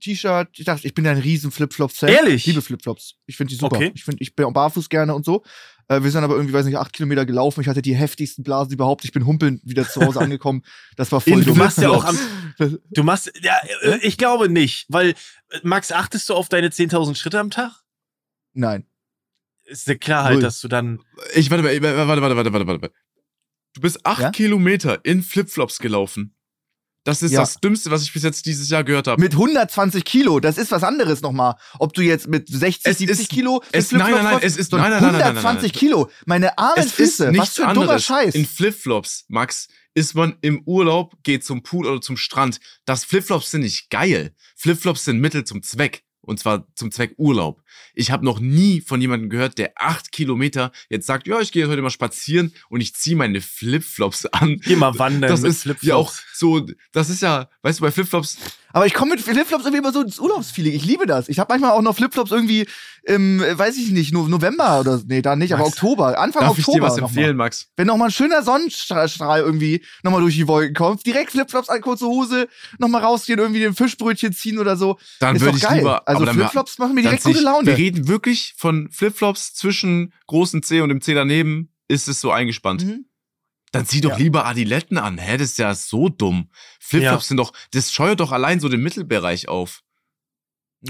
T-Shirt. Ich dachte, ich bin ja ein riesen Flipflop-Fan. Ehrlich? Liebe Flipflops. Ich finde die super. Okay. Ich finde, ich bin auch barfuß gerne und so. Äh, wir sind aber irgendwie, weiß nicht, acht Kilometer gelaufen. Ich hatte die heftigsten Blasen überhaupt. Ich bin humpelnd wieder zu Hause angekommen. Das war voll In- du dumm. machst ja auch am, du machst, ja, äh, ich glaube nicht, weil, äh, Max, achtest du auf deine 10.000 Schritte am Tag? Nein. Ist ja klar halt, dass du dann, Ich, warte, warte, warte, warte, warte, warte, warte. Du bist acht Ja? Kilometer in Flipflops gelaufen. Das ist Ja. das Dümmste, was ich bis jetzt dieses Jahr gehört habe. Mit 120 Kilo, das ist was anderes nochmal. Ob du jetzt mit 60, Es 70 ist- Kilo es- nein, nein, nein, es ist- nein, nein, nein, nein, nein, nein, 120 nein. Kilo. Meine armen Es Füße, was für ein dummer. Scheiß. In Flipflops, Max, ist man im Urlaub, geht zum Pool oder zum Strand. Das Flipflops sind nicht geil. Flipflops sind Mittel zum Zweck. Und zwar zum Zweck Urlaub. Ich habe noch nie von jemandem gehört, der acht Kilometer jetzt sagt, ja, ich gehe heute mal spazieren und ich ziehe meine Flipflops an. geh mal wandern Das mit ist ja auch so, das ist ja, weißt du, bei Flipflops, Aber ich komme mit Flipflops irgendwie immer so ins Urlaubsfeeling. Ich liebe das. Ich habe manchmal auch noch Flipflops irgendwie im, äh, weiß ich nicht, no November oder nee, da nicht, aber Max, Oktober. Anfang darf ich Oktober. dir was noch empfehlen. Max? Wenn noch mal ein schöner Sonnenstrahl irgendwie nochmal durch die Wolken kommt, direkt Flipflops an, kurze Hose, nochmal rausgehen, irgendwie ein Fischbrötchen ziehen oder so. Dann würde ich geil. lieber, also aber Flipflops machen mir direkt gute ich- Laune. Wir reden wirklich von Flipflops zwischen großen C und dem C daneben, ist es so eingespannt. Mhm. Dann zieh doch Ja. lieber Adiletten an. Hä, das ist ja so dumm. Flipflops Ja. sind doch, das scheuert doch allein so den Mittelbereich auf.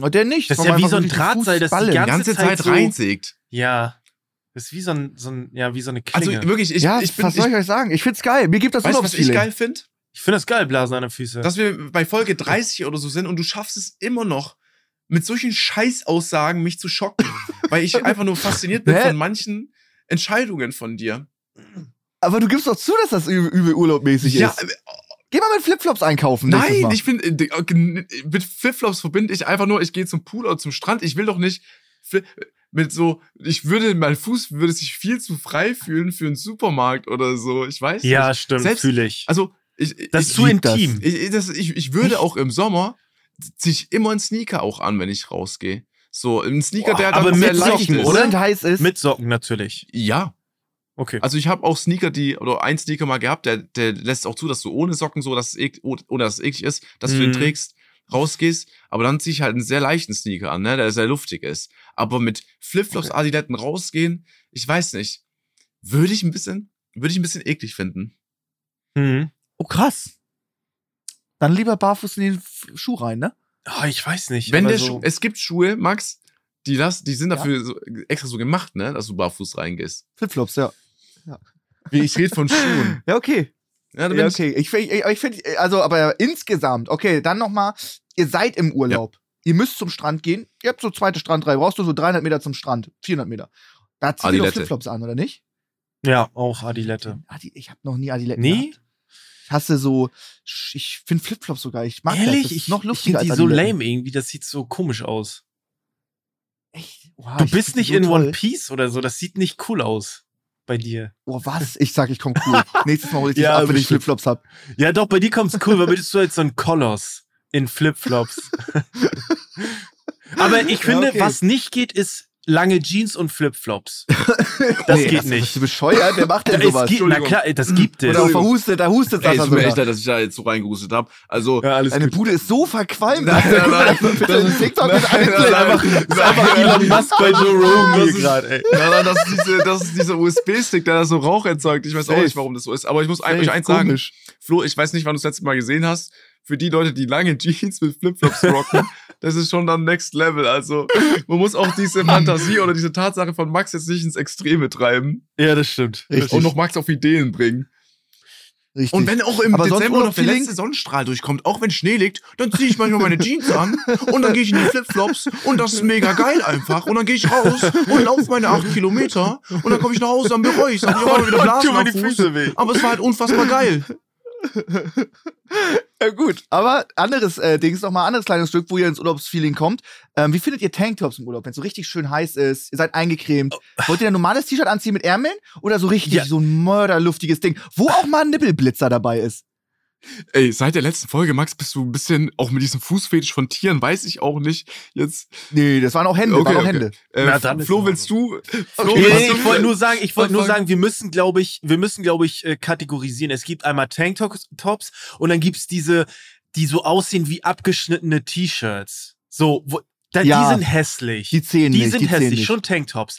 Und der nicht. Das ist ja wie so ein Drahtseil, das die ballen. Die ganze ganze Zeit Zeit so- reinsägt. ja, das ist wie so ein, so ein, ja, wie so eine Also Klinge. wirklich, ich, ja, ich bin, was soll ich ich, euch sagen? Ich find's geil. Mir gibt das weißt was ich geil finde? Ich finde das geil, Blasen an den Füßen. dass wir bei Folge 30 oder so sind und du schaffst es immer noch, mit solchen Scheißaussagen mich zu schocken, weil ich einfach nur fasziniert bin Hä? von manchen Entscheidungen von dir. Aber du gibst doch zu, dass das übel, urlaubmäßig Ja, ist. Geh mal mit Flipflops einkaufen. nein, Mal. ich bin äh, äh, mit Flipflops verbinde ich einfach nur, ich gehe zum Pool oder zum Strand. Ich will doch nicht mit so, ich würde, mein Fuß würde sich viel zu frei fühlen für einen Supermarkt oder so. Ich weiß ja, nicht. stimmt, Selbst- fühle ich. Also, ich, das ich, ist zu lieb das. intim. Ich, ich- das, ich, ich würde auch im Sommer sich immer einen Sneaker auch an, wenn ich rausgehe. So, ein Sneaker, Boah, der aber dann sehr mit leicht Socken, ist. oder? Und heiß ist. Mit Socken natürlich. Ja. Okay. Also ich habe auch Sneaker, die, oder ein Sneaker mal gehabt, der, der lässt auch zu, dass du ohne Socken so, dass es ek, ohne dass es eklig ist, dass du den Mhm. trägst, rausgehst. Aber dann zieh ich halt einen sehr leichten Sneaker an, ne, der sehr luftig ist. Aber mit Flipflops, Okay. Adiletten rausgehen, ich weiß nicht. Würde ich ein bisschen, würde ich ein bisschen eklig finden. Mhm. oh, krass. Dann lieber barfuß in den Schuh rein, ne? Oh, ich weiß nicht. Wenn der so, Schuh, es gibt Schuhe, Max, die das, die sind Ja. dafür so, extra so gemacht, ne, dass du barfuß reingehst. Flipflops, ja. Wie ich rede von Schuhen. Ja, okay. Ja, Ja, ich- okay. Ich, ich, ich finde, also, aber insgesamt, okay, dann nochmal, ihr seid im Urlaub. Ihr müsst zum Strand gehen. Ihr habt so zweite Strandreihe. Brauchst du so 300 Meter zum Strand? 400 Meter. Da zieht ihr doch Adilette. Flipflops an, oder nicht? Ja, auch Adilette. Adi, ich habe noch nie Adiletten Nee? gehabt. Ich hasse so, ich finde Flipflops sogar, ich mag das. Ehrlich? das. ist Ich, noch ich lustiger finde die so lame irgendwie. Das sieht so komisch aus. Echt? Oha, Du ich bist nicht so in toll. One Piece oder so. Das sieht nicht cool aus bei dir. Oh, was? Ich sag, ich komm cool. Nächstes Mal hol ich dich Ja, ab, wenn ich. Flipflops hab. Ja, doch, bei dir kommt's cool, weil bist du halt so ein Koloss in Flipflops. Aber ich finde, okay. was nicht geht, ist lange Jeans und Flipflops. Das Nee, geht also, nicht. Bist du bescheuert? Wer macht denn sowas? gibt, na klar, das gibt es. Oder verhustet, da hustet Ey, Sascha es tut mir echt leid, dass ich da jetzt so reingehustet habe. Also, Ja, Deine gut. Bude ist so verqualmt. Nein, nein, nein. Das in ist- TikTok nein, nein, nein. einfach, Das ist einfach Elon Musk bei Joe Rogan Das hier ist- gerade, ey. Nein, nein, das ist, diese, das ist dieser USB-Stick, der da so Rauch erzeugt. Ich weiß auch nicht, warum das so ist. Aber ich muss Safe, euch eins sagen. komisch. Flo, ich weiß nicht, wann du das letzte Mal gesehen hast. Für die Leute, die lange Jeans mit Flipflops rocken, das ist schon dann Next Level. Also, man muss auch diese Fantasie oder diese Tatsache von Max jetzt nicht ins Extreme treiben Ja, das stimmt. Richtig. und noch Max auf Ideen bringen. Richtig. Und wenn auch im Aber Dezember noch der Urlaubsfeeling? letzte Sonnenstrahl durchkommt, auch wenn Schnee liegt, dann ziehe ich manchmal meine Jeans an und dann gehe ich in die Flipflops und das ist mega geil einfach. Und dann gehe ich raus und laufe meine acht Kilometer und dann komme ich nach Hause, dann bereue ich es, dann ich auch mal wieder Blasen am Fuß. Aber es war halt unfassbar geil. Ja, gut. Aber anderes äh, Dings, noch mal anderes kleines Stück, wo ihr ins Urlaubsfeeling kommt. Ähm, wie findet ihr Tanktops im Urlaub, wenn es so richtig schön heiß ist? Ihr seid eingecremt. Wollt ihr ein normales T-Shirt anziehen mit Ärmeln? Oder so richtig Ja. so ein mörderluftiges Ding, wo auch mal ein Nippelblitzer dabei ist? Ey, seit der letzten Folge, Max, bist du ein bisschen, auch mit diesem Fußfetisch von Tieren, weiß ich auch nicht. Jetzt, Nee, das waren auch Hände, Okay, waren auch okay. Hände. äh, Na, dann Flo, willst du? Flo, Okay. Nee, ich wollte nur sagen, ich wollte nur sagen, wir müssen, glaube ich, wir müssen, glaube ich, äh, kategorisieren. Es gibt einmal Tanktops und dann gibt's diese, die so aussehen wie abgeschnittene T-Shirts. So, wo, da, Ja. die sind hässlich. Die zählen die nicht, sind die zählen hässlich, nicht. schon Tanktops.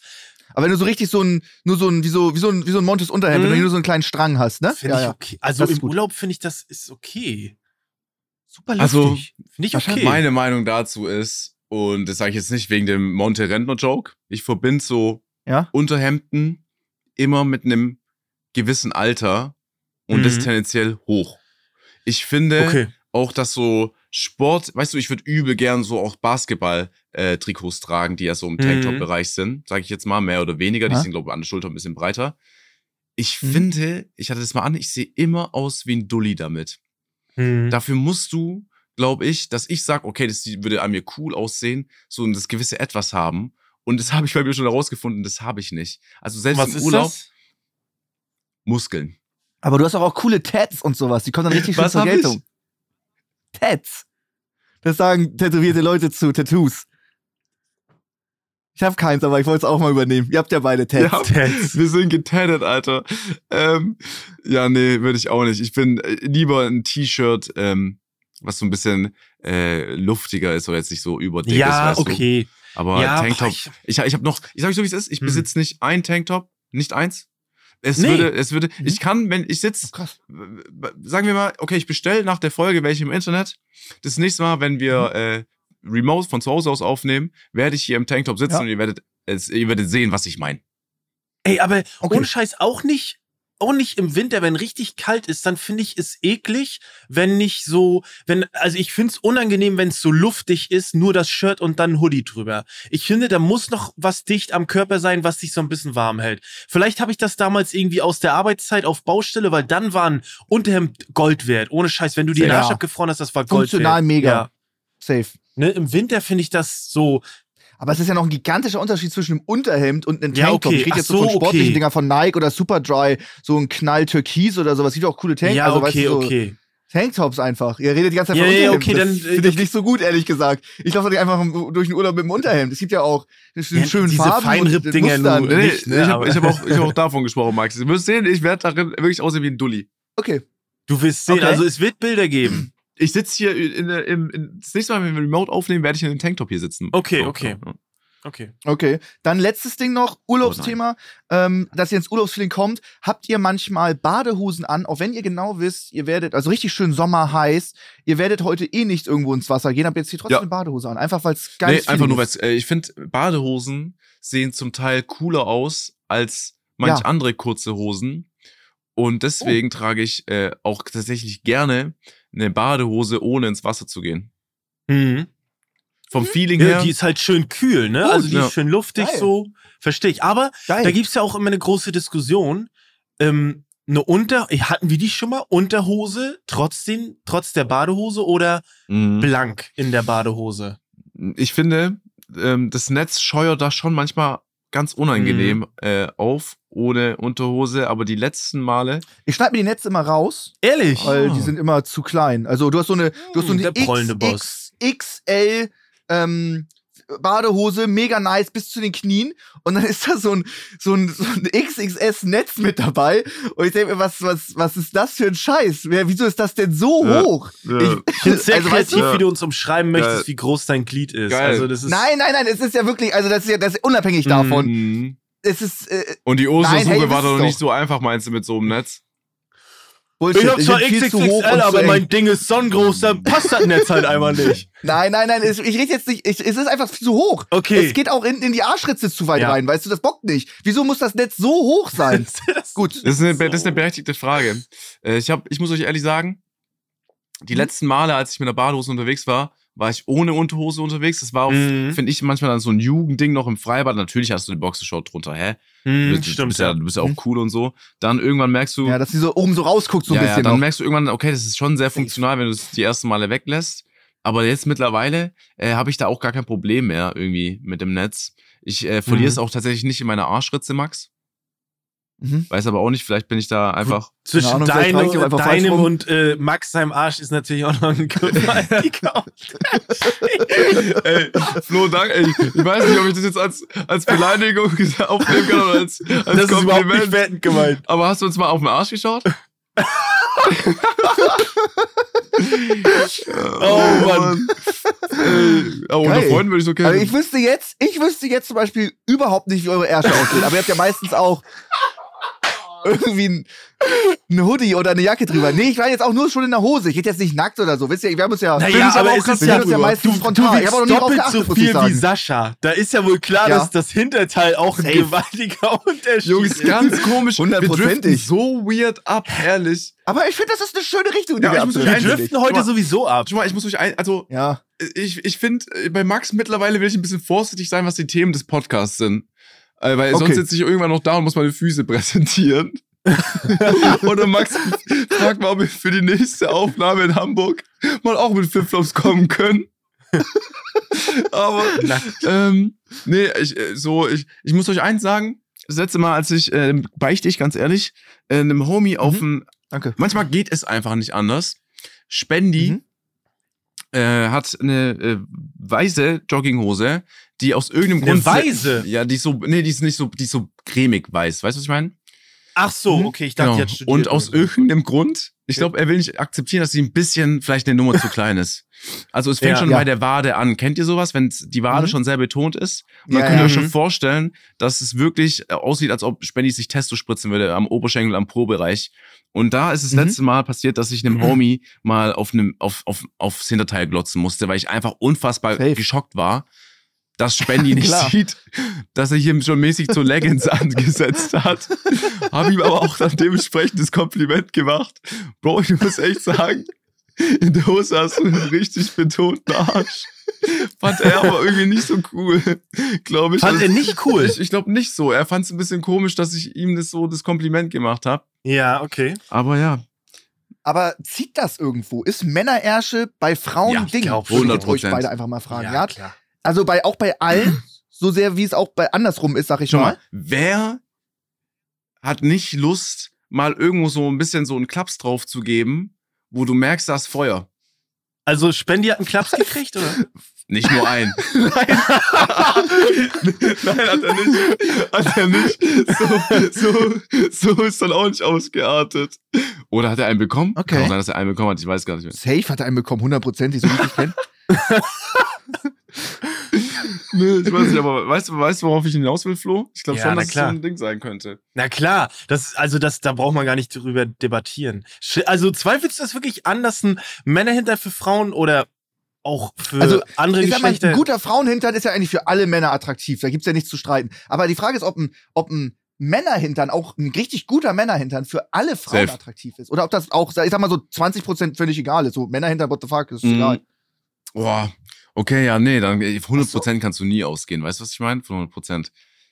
Aber wenn du so richtig so ein, nur so ein, wie so, wie so ein, wie so ein Montes Unterhemd, wenn Mhm. du nur so einen kleinen Strang hast, ne? Finde ich okay. Also Das im gut. Urlaub finde ich, das ist okay. Super Also, lustig. Finde ich okay. Meine Meinung dazu ist, und das sage ich jetzt nicht wegen dem Monte-Rentner-Joke, ich verbinde so Ja? Unterhemden immer mit einem gewissen Alter und das Mhm. tendenziell hoch. Ich finde Okay. auch, dass so Sport, weißt du, ich würde übel gern so auch Basketball-Trikots tragen, die ja so im Mhm. Tanktop-Bereich sind, sage ich jetzt mal, mehr oder weniger. Die Ja. sind, glaube ich, an der Schulter ein bisschen breiter. Ich Mhm. finde, ich hatte das mal an, ich sehe immer aus wie ein Dulli damit. Hm. Dafür musst du, glaube ich, dass ich sage, okay, das würde an mir cool aussehen, so und das gewisse Etwas haben. Und das habe ich bei mir schon herausgefunden, das habe ich nicht. Also selbst Was im ist Urlaub, das? Muskeln. Aber du hast doch auch coole Tats und sowas. Die kommen dann richtig schön zur hab ich? Tats. Das sagen tätowierte Leute zu Tattoos. Ich habe keins, aber ich wollte es auch mal übernehmen. Ihr habt ja beide Tats. Ja. Tats. Wir sind getattet, Alter. Ähm, ja, nee, würde ich auch nicht. Ich bin äh, lieber ein T-Shirt, ähm, was so ein bisschen äh, luftiger ist oder jetzt nicht so überdick ist. Ja, weißt du. okay. Aber Ja, Tanktop, boah, ich- ich, ich habe noch, ich sag euch so, wie es ist, ich Hm. besitze nicht ein Tanktop, nicht eins. Es Nee. würde, es würde, Mhm. ich kann, wenn ich sitze, Krass. sagen wir mal, okay, ich bestelle nach der Folge welche im Internet. Das nächste Mal, wenn wir äh, remote von zu Hause aus aufnehmen, werde ich hier im Tanktop sitzen Ja. und ihr werdet, es, ihr werdet sehen, was ich meine. Ey, aber Okay. ohne Scheiß auch nicht auch nicht im Winter, wenn richtig kalt ist, dann finde ich es eklig, wenn nicht so, wenn, also ich finde es unangenehm, wenn es so luftig ist, nur das Shirt und dann Hoodie drüber. Ich finde, da muss noch was dicht am Körper sein, was dich so ein bisschen warm hält. Vielleicht habe ich das damals irgendwie aus der Arbeitszeit auf Baustelle, weil dann waren Unterhemd Gold wert. Ohne Scheiß, wenn du dir den Ja. Arsch abgefroren hast, das war Gold Funktional wert. mega. Ja. Safe. Ne, Im Winter finde ich das so, Aber es ist ja noch ein gigantischer Unterschied zwischen einem Unterhemd und einem Ja, Tanktop. okay. Ich rede jetzt so von so, sportlichen okay. Dinger von Nike oder Superdry, so ein Knall Türkis oder sowas. Gibt auch coole Tank, ja, also okay, weißt du, so okay. Tanktops einfach. Ihr redet die ganze Zeit Ja, von ja, Unterhemd. okay, das dann, äh, finde ich nicht so gut, ehrlich gesagt. Ich laufe nicht einfach durch den Urlaub mit dem Unterhemd. Es gibt ja auch Ja, schönen diese Farben Feinripp-Dinger nur. Nee, Nicht, ne, ich habe hab auch, ich hab auch davon gesprochen, Max. Du wirst sehen, ich werde darin wirklich aussehen wie ein Dulli. Okay. Du wirst sehen, Okay. also es wird Bilder geben. Ich sitze hier in, im, in, das nächste Mal, wenn wir Remote aufnehmen, werde ich in einem Tanktop hier sitzen. Okay, So, okay. ja. Okay. Okay. Dann letztes Ding noch, Urlaubsthema, ähm, dass ihr ins Urlaubsfeeling kommt. Habt ihr manchmal Badehosen an, auch wenn ihr genau wisst, ihr werdet, also richtig schön Sommer heiß, ihr werdet heute eh nicht irgendwo ins Wasser gehen, aber jetzt hier trotzdem Ja. eine Badehose an. Einfach weil es geil Nee, ist. einfach nur, weil äh, ich finde, Badehosen sehen zum Teil cooler aus als manch Ja. andere kurze Hosen. Und deswegen trage ich äh, auch tatsächlich gerne eine Badehose, ohne ins Wasser zu gehen. Mhm. Vom Feeling Ja, her. die ist halt schön kühl, ne? Gut, also die ja. ist schön luftig, Geil. so. Verstehe ich. Aber Geil. da gibt's ja auch immer eine große Diskussion. Ähm, eine Unter, eh, hatten wir die schon mal? Unterhose, trotzdem, trotz der Badehose oder Mhm. blank in der Badehose? ich finde, ähm, das Netz scheuert da schon manchmal ganz unangenehm Mhm. äh, auf, ohne Unterhose. Aber die letzten Male. ich schneide mir die Netze immer raus, Ehrlich? weil Ah. die sind immer zu klein. Also du hast so eine, du hast so Hm, eine der prollende Boss. XXL ähm, Badehose, mega nice, bis zu den Knien. Und dann ist da so ein, so ein, so ein XXS-Netz mit dabei. Und ich denke mir, was, was, was ist das für ein Scheiß? Wer, wieso ist das denn so Ja. hoch? Äh, Ich finde sehr also, kreativ, du- wie du uns umschreiben möchtest, Geil. wie groß dein Glied ist. Geil. Also das ist Nein, nein, nein, es ist ja wirklich, also das ist ja das ist unabhängig davon. mhm. Es ist äh, Und die Nein, Ostersuche hey, war doch nicht so einfach, meinst du, mit so einem Netz? Bullshit. Ich hab zwar sind viel zu hoch XXL, und zu aber mein Ding ist sonnengroß, dann passt das Netz halt einfach nicht. Nein, nein, nein, es, ich rede jetzt nicht, ich, es ist einfach zu hoch. Okay. Es geht auch in, in die Arschritze zu weit Ja. rein, weißt du, das bockt nicht. Wieso muss das Netz so hoch sein? Das- Gut. Das ist eine, So. das ist eine berechtigte Frage. Äh, ich, hab, ich muss euch ehrlich sagen, die Mhm. letzten Male, als ich mit einer Badehose unterwegs war, war ich ohne Unterhose unterwegs. Das war auch, Mhm. finde ich, manchmal dann so ein Jugendding noch im Freibad. Natürlich hast du eine Boxershort drunter, hä? Du Hm, bist, du stimmt, bist ja, ja. du bist ja auch Mhm. cool und so. Dann irgendwann merkst du, Ja, dass die so oben so rausguckt, so ein ja, ja, bisschen dann noch. merkst du irgendwann, okay, das ist schon sehr funktional, wenn du es die ersten Male weglässt. Aber jetzt mittlerweile äh, habe ich da auch gar kein Problem mehr irgendwie mit dem Netz. Ich äh, verliere Mhm. es auch tatsächlich nicht in meiner Arschritze, Max. Mhm. Weiß aber auch nicht, vielleicht bin ich da einfach. Zwischen Ahnung, deinem, einfach deinem und äh, Max seinem Arsch ist natürlich auch noch ein gewaltiger ey, Flo, danke. Ey, ich weiß nicht, ob ich das jetzt als, als Beleidigung aufnehmen kann oder als, als Das ist überhaupt nicht Kompliment. wertend gemeint. Aber hast du uns mal auf den Arsch geschaut? Oh, Mann. Ey, aber unter. Freunden würde ich so Also kennen. ich wüsste jetzt, ich wüsste jetzt zum Beispiel überhaupt nicht, wie eure Ärsche aussehen. Aber ihr habt ja meistens auch irgendwie ein, ein Hoodie oder eine Jacke drüber. Nee, ich war jetzt auch nur schon in der Hose. Ich rede jetzt nicht nackt oder so. Wisst ihr, wir haben uns ja. Naja, aber auch ist wir ja, uns ja meistens du, frontal. du ich doppelt geachtet, so viel wie. Sascha. Da ist ja wohl klar, Ja. dass das Hinterteil auch ein Safe. gewaltiger Unterschied Jungs, ist. ganz komisch. Hundertprozentig. so weird ab, herrlich. Aber ich finde, das ist eine schöne Richtung, die Ja, wir mich Wir ein- driften heute mal. sowieso ab. Schau mal, ich muss euch ein, also. Ja. ich, ich finde, bei Max mittlerweile will ich ein bisschen vorsichtig sein, was die Themen des Podcasts sind. Äh, weil Okay. sonst sitze ich irgendwann noch da und muss meine Füße präsentieren. Oder Max fragt mal, ob wir für die nächste Aufnahme in Hamburg mal auch mit Flipflops kommen können. Aber ähm, nee, ich, äh, so, ich, ich muss euch eins sagen. Das letzte Mal, als ich, äh, beichte ich ganz ehrlich, äh, einem Homie auf Mhm. ein Danke. Manchmal geht es einfach nicht anders. Spendi Mhm. äh, hat eine äh, weiße Jogginghose, die aus irgendeinem Eine Grund. weiße? Ja, die ist so, nee, die ist nicht so, die ist so cremig weiß. Weißt du, was ich meine? Ach so, Mhm. okay, ich dachte Genau. jetzt studiert Und aus irgendeinem Grund, ich glaube, er will nicht akzeptieren, dass sie ein bisschen vielleicht eine Nummer zu klein ist. Also es fängt Ja. schon Ja. bei der Wade an. Kennt ihr sowas, wenn die Wade Mhm. schon sehr betont ist? Und dann Ja, könnt ihr ja. euch schon Mhm. vorstellen, dass es wirklich äh, aussieht, als ob Spendi sich Testo spritzen würde am Oberschenkel, am Po-Bereich. Und da ist das Mhm. letzte Mal passiert, dass ich einem Mhm. Homie mal auf einem, auf, auf, aufs Hinterteil glotzen musste, weil ich einfach unfassbar Safe. geschockt war. Dass Spendi nicht Klar. sieht, dass er hier schon mäßig zu Leggings angesetzt hat. Habe ihm aber auch dann dementsprechend das Kompliment gemacht. Bro, ich muss echt sagen, in der Hose hast du einen richtig betonten Arsch. Fand er aber irgendwie nicht so cool, glaube ich. Fand Also, er nicht cool? Ich, ich glaube nicht so. Er fand es ein bisschen komisch, dass ich ihm das so das Kompliment gemacht habe. Ja, okay. Aber ja, Aber zieht das irgendwo? Ist Männerärsche bei Frauen Ja, ein ich Ding? glaub, Würde ich jetzt 100%. euch beide einfach mal fragen. Ja, klar. Also bei, auch bei allen, so sehr wie es auch bei andersrum ist, sag ich Schau mal. mal, wer hat nicht Lust, mal irgendwo so ein bisschen so einen Klaps drauf zu geben, wo du merkst, da ist Feuer? Also Spendi hat einen Klaps gekriegt, oder? Nicht nur ein. Nein. Nein, hat er nicht. Hat er nicht. So, so, so ist dann auch nicht ausgeartet. Oder hat er einen bekommen? Okay. Kann auch sein, dass er einen bekommen hat, ich weiß gar nicht mehr. Safe hat er einen bekommen, hundertprozentig, so wie ich kenne. Nee, ich weiß nicht, aber weißt du, weißt du, worauf ich hinaus will, Flo? Ich glaube Ja, schon, na dass es so klar. ein Ding sein könnte. Na klar, das, also das, da braucht man gar nicht drüber debattieren. Also zweifelst du das wirklich an, dass ein Männerhinter für Frauen oder auch für Also, andere Ich sag mal, Geschlechter... ein guter Frauenhintern ist ja eigentlich für alle Männer attraktiv. Da gibt's ja nichts zu streiten. Aber die Frage ist, ob ein, ob ein Männerhintern, auch ein richtig guter Männerhintern für alle Frauen Safe. attraktiv ist. Oder ob das auch, ich sag mal so 20% völlig egal ist. So Männerhintern, what the fuck, ist Mhm. egal. Boah. Okay, ja, nee, dann äh, 100% kannst du nie ausgehen. Weißt du, was ich meine? Von 100%.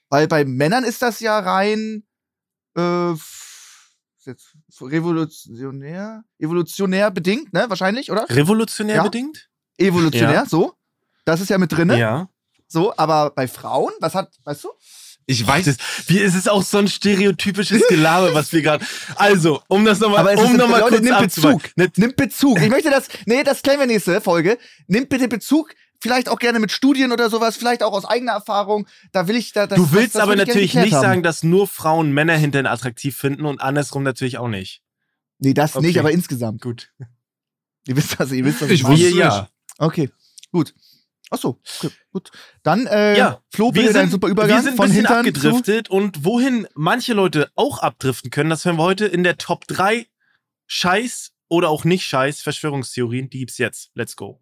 Weil bei Männern ist das ja rein äh, jetzt so revolutionär, evolutionär bedingt, ne? Wahrscheinlich, oder? Revolutionär Ja. bedingt? Evolutionär, Ja. so. Das ist ja mit drin, Ja. so. Aber bei Frauen, was hat, weißt du? Ich weiß, Das, wie, es ist auch so ein stereotypisches Gelaber, was wir gerade. Also, um das nochmal, es um nochmal Leute, kurz nimmt abzuweichen. Bezug. Nimmt Bezug. Ich möchte das, nee, das klären wir nächste Folge. Nimmt bitte Bezug, vielleicht auch gerne mit Studien oder sowas, vielleicht auch aus eigener Erfahrung. Da will ich, da, das, Du willst das, das aber natürlich nicht haben. sagen, dass nur Frauen Männer hintern attraktiv finden und andersrum natürlich auch nicht. Nee, das Okay. nicht, aber insgesamt. Gut. Ihr wisst das, ihr wisst das. Ich wusste es ja. Okay, gut. Ach so, okay, gut. Dann, äh, Ja, Flo, Wir sind, super Übergang wir sind von zu... abgedriftet und wohin manche Leute auch abdriften können, das hören wir heute in der Top 3 Scheiß oder auch nicht Scheiß Verschwörungstheorien. Die gibt's jetzt. Let's go.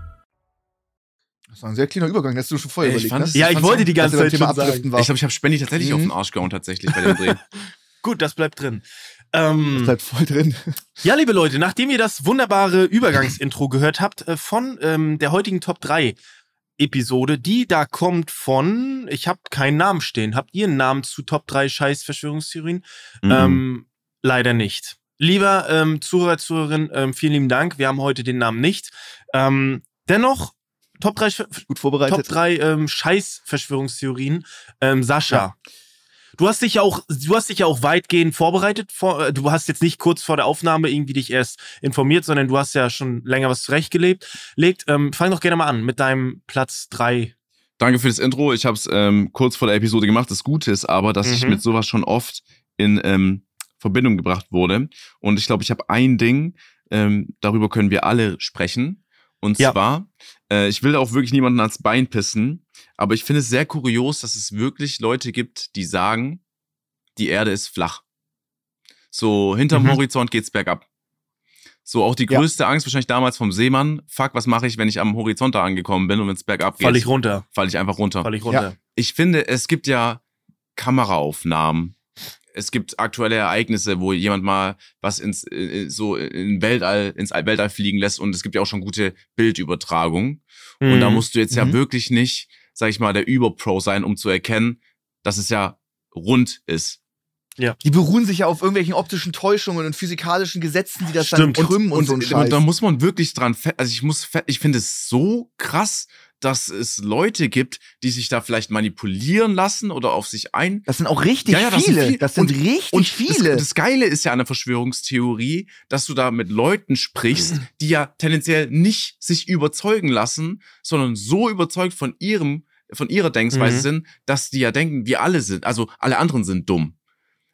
Das war ein sehr kleiner Übergang, das hast du schon vorher ich überlegt, fand ne? Ja, ich fand's wollte die ganze Zeit schon sagen. War. ich glaube, ich habe Spendi tatsächlich Mhm. auf den Arsch gehauen, tatsächlich bei dem Dreh. Gut, das bleibt drin. Ähm, bleibt voll drin. Ja, liebe Leute, nachdem ihr das wunderbare Übergangsintro gehört habt äh, von ähm, der heutigen Top 3 Episode, die da kommt von, ich habe keinen Namen stehen. Habt ihr einen Namen zu Top 3 Scheiß Verschwörungstheorien? Mhm. Ähm, leider nicht. Lieber ähm, Zuhörer, Zuhörerin, ähm, vielen lieben Dank. Wir haben heute den Namen nicht. Ähm, dennoch, Top 3, Sch- Gut vorbereitet. Top 3 ähm, Scheiß-Verschwörungstheorien. Ähm, Sascha. Du hast dich ja auch, du hast dich ja auch weitgehend vorbereitet. Vor, äh, du hast jetzt nicht kurz vor der Aufnahme irgendwie dich erst informiert, sondern du hast ja schon länger was zurechtgelegt. Legt, ähm, fang doch gerne mal an mit deinem Platz 3. Danke für das Intro. Ich habe es ähm, kurz vor der Episode gemacht. Das Gute ist aber, dass ich Mhm. mit sowas schon oft in ähm, Verbindung gebracht wurde. Und ich glaube, ich habe ein Ding, ähm, darüber können wir alle sprechen. Und Ja. zwar, äh, ich will auch wirklich niemanden ans Bein pissen, aber ich finde es sehr kurios, dass es wirklich Leute gibt, die sagen, die Erde ist flach. So, hinterm Mhm. Horizont geht's bergab. So, auch die Ja. größte Angst wahrscheinlich damals vom Seemann. Fuck, was mache ich, wenn ich am Horizont da angekommen bin und wenn es bergab geht? Fall ich runter. Fall ich einfach runter Fall ich runter. ich finde, es gibt ja Kameraaufnahmen. Es gibt aktuelle Ereignisse, wo jemand mal was ins äh, so in Weltall ins Weltall fliegen lässt und es gibt ja auch schon gute Bildübertragung und da Mhm. musst du jetzt ja Mhm. wirklich nicht, sag ich mal, der Überpro sein, um zu erkennen, dass es ja rund ist. Die beruhen sich ja auf irgendwelchen optischen Täuschungen und physikalischen Gesetzen, die das Stimmt. dann krümmen und, so ein Scheiß. da muss man wirklich dran, also ich muss, ich finde es so krass, dass es Leute gibt, die sich da vielleicht manipulieren lassen oder auf sich ein. Das sind auch richtig Ja, ja, das sind viele. viel- Das sind und- richtig Und viele. Das, das Geile ist ja an der Verschwörungstheorie, dass du da mit Leuten sprichst, die ja tendenziell nicht sich überzeugen lassen, sondern so überzeugt von ihrem, von ihrer Denkweise Mhm. sind, dass die ja denken, wir alle sind, also alle anderen sind dumm.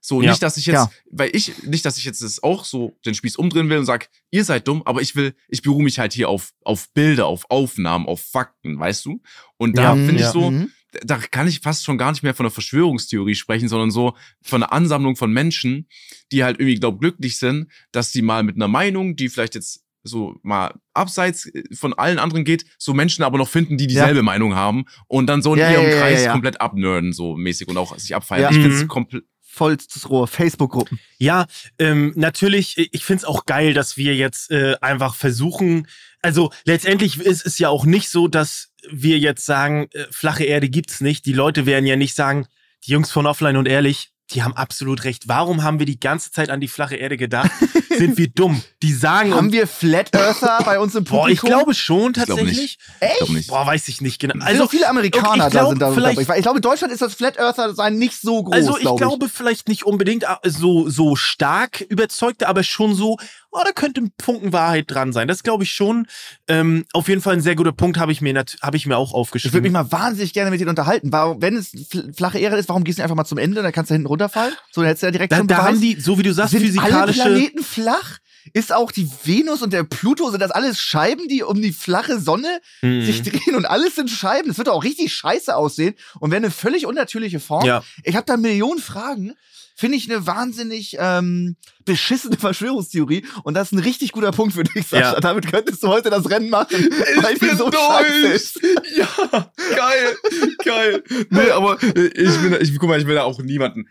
So, Ja. nicht, dass ich jetzt, Ja. weil ich, nicht, dass ich jetzt das auch so den Spieß umdrehen will und sag, ihr seid dumm, aber ich will, ich beruhe mich halt hier auf, auf Bilder, auf Aufnahmen, auf Fakten, weißt du? Und da Ja, finde ich ja. so, Mhm. da kann ich fast schon gar nicht mehr von einer Verschwörungstheorie sprechen, sondern so von einer Ansammlung von Menschen, die halt irgendwie, glaub, glücklich sind, dass sie mal mit einer Meinung, die vielleicht jetzt so mal abseits äh, von allen anderen geht, so Menschen aber noch finden, die dieselbe Meinung haben und dann so in Ja, ihrem ja, ja, Kreis ja, ja. komplett abnerden, so mäßig und auch sich abfeiern. Ja. Ich finde es Mhm. komplett. Vollstes Rohr. Facebook-Gruppen. Ja, ähm, natürlich, ich finde es auch geil, dass wir jetzt äh, einfach versuchen, also letztendlich ist es ja auch nicht so, dass wir jetzt sagen, äh, flache Erde gibt's nicht. Die Leute werden ja nicht sagen, die Jungs von Offline und Ehrlich, die haben absolut recht. Warum haben wir die ganze Zeit an die flache Erde gedacht? Sind wir dumm? Die sagen Haben wir Flat Earther bei uns im Publikum? boah, ich glaube schon glaub tatsächlich. nicht. Echt? Ich glaube nicht. Boah, weiß ich nicht genau. Also Also viele Amerikaner okay, ich da glaub, sind da vielleicht- dabei. Ich glaube, in Deutschland ist das Flat Earther sein nicht so groß, Also ich glaub glaube vielleicht nicht unbedingt äh, so, so stark überzeugte, aber schon so, oh, da könnte ein Funken Wahrheit dran sein. Das glaube ich schon. Ähm, auf jeden Fall ein sehr guter Punkt habe ich mir habe ich mir auch Ich würde aufgeschrieben. mich mal wahnsinnig gerne mit denen unterhalten. Warum, wenn es fl- flache Erde ist, warum gehst du nicht einfach mal zum Ende? Dann kannst du hinten runterfallen. So, dann hättest du ja direkt da, schon da Beweis. haben die, so wie du sagst, sind alle physikalische. Planeten flach? Ist auch die Venus und der Pluto, sind das alles Scheiben, die um die flache Sonne Mhm. sich drehen und alles sind Scheiben? Das wird auch richtig scheiße aussehen und wäre eine völlig unnatürliche Form. Ja. Ich habe da Millionen Fragen. Finde ich eine wahnsinnig ähm, beschissene Verschwörungstheorie und das ist ein richtig guter Punkt für dich, Sascha. Ja. Damit könntest du heute das Rennen machen, weil die so scheiße ist. Ja, geil, geil. Nee, aber äh, ich bin, ich, guck mal, ich will da auch niemanden.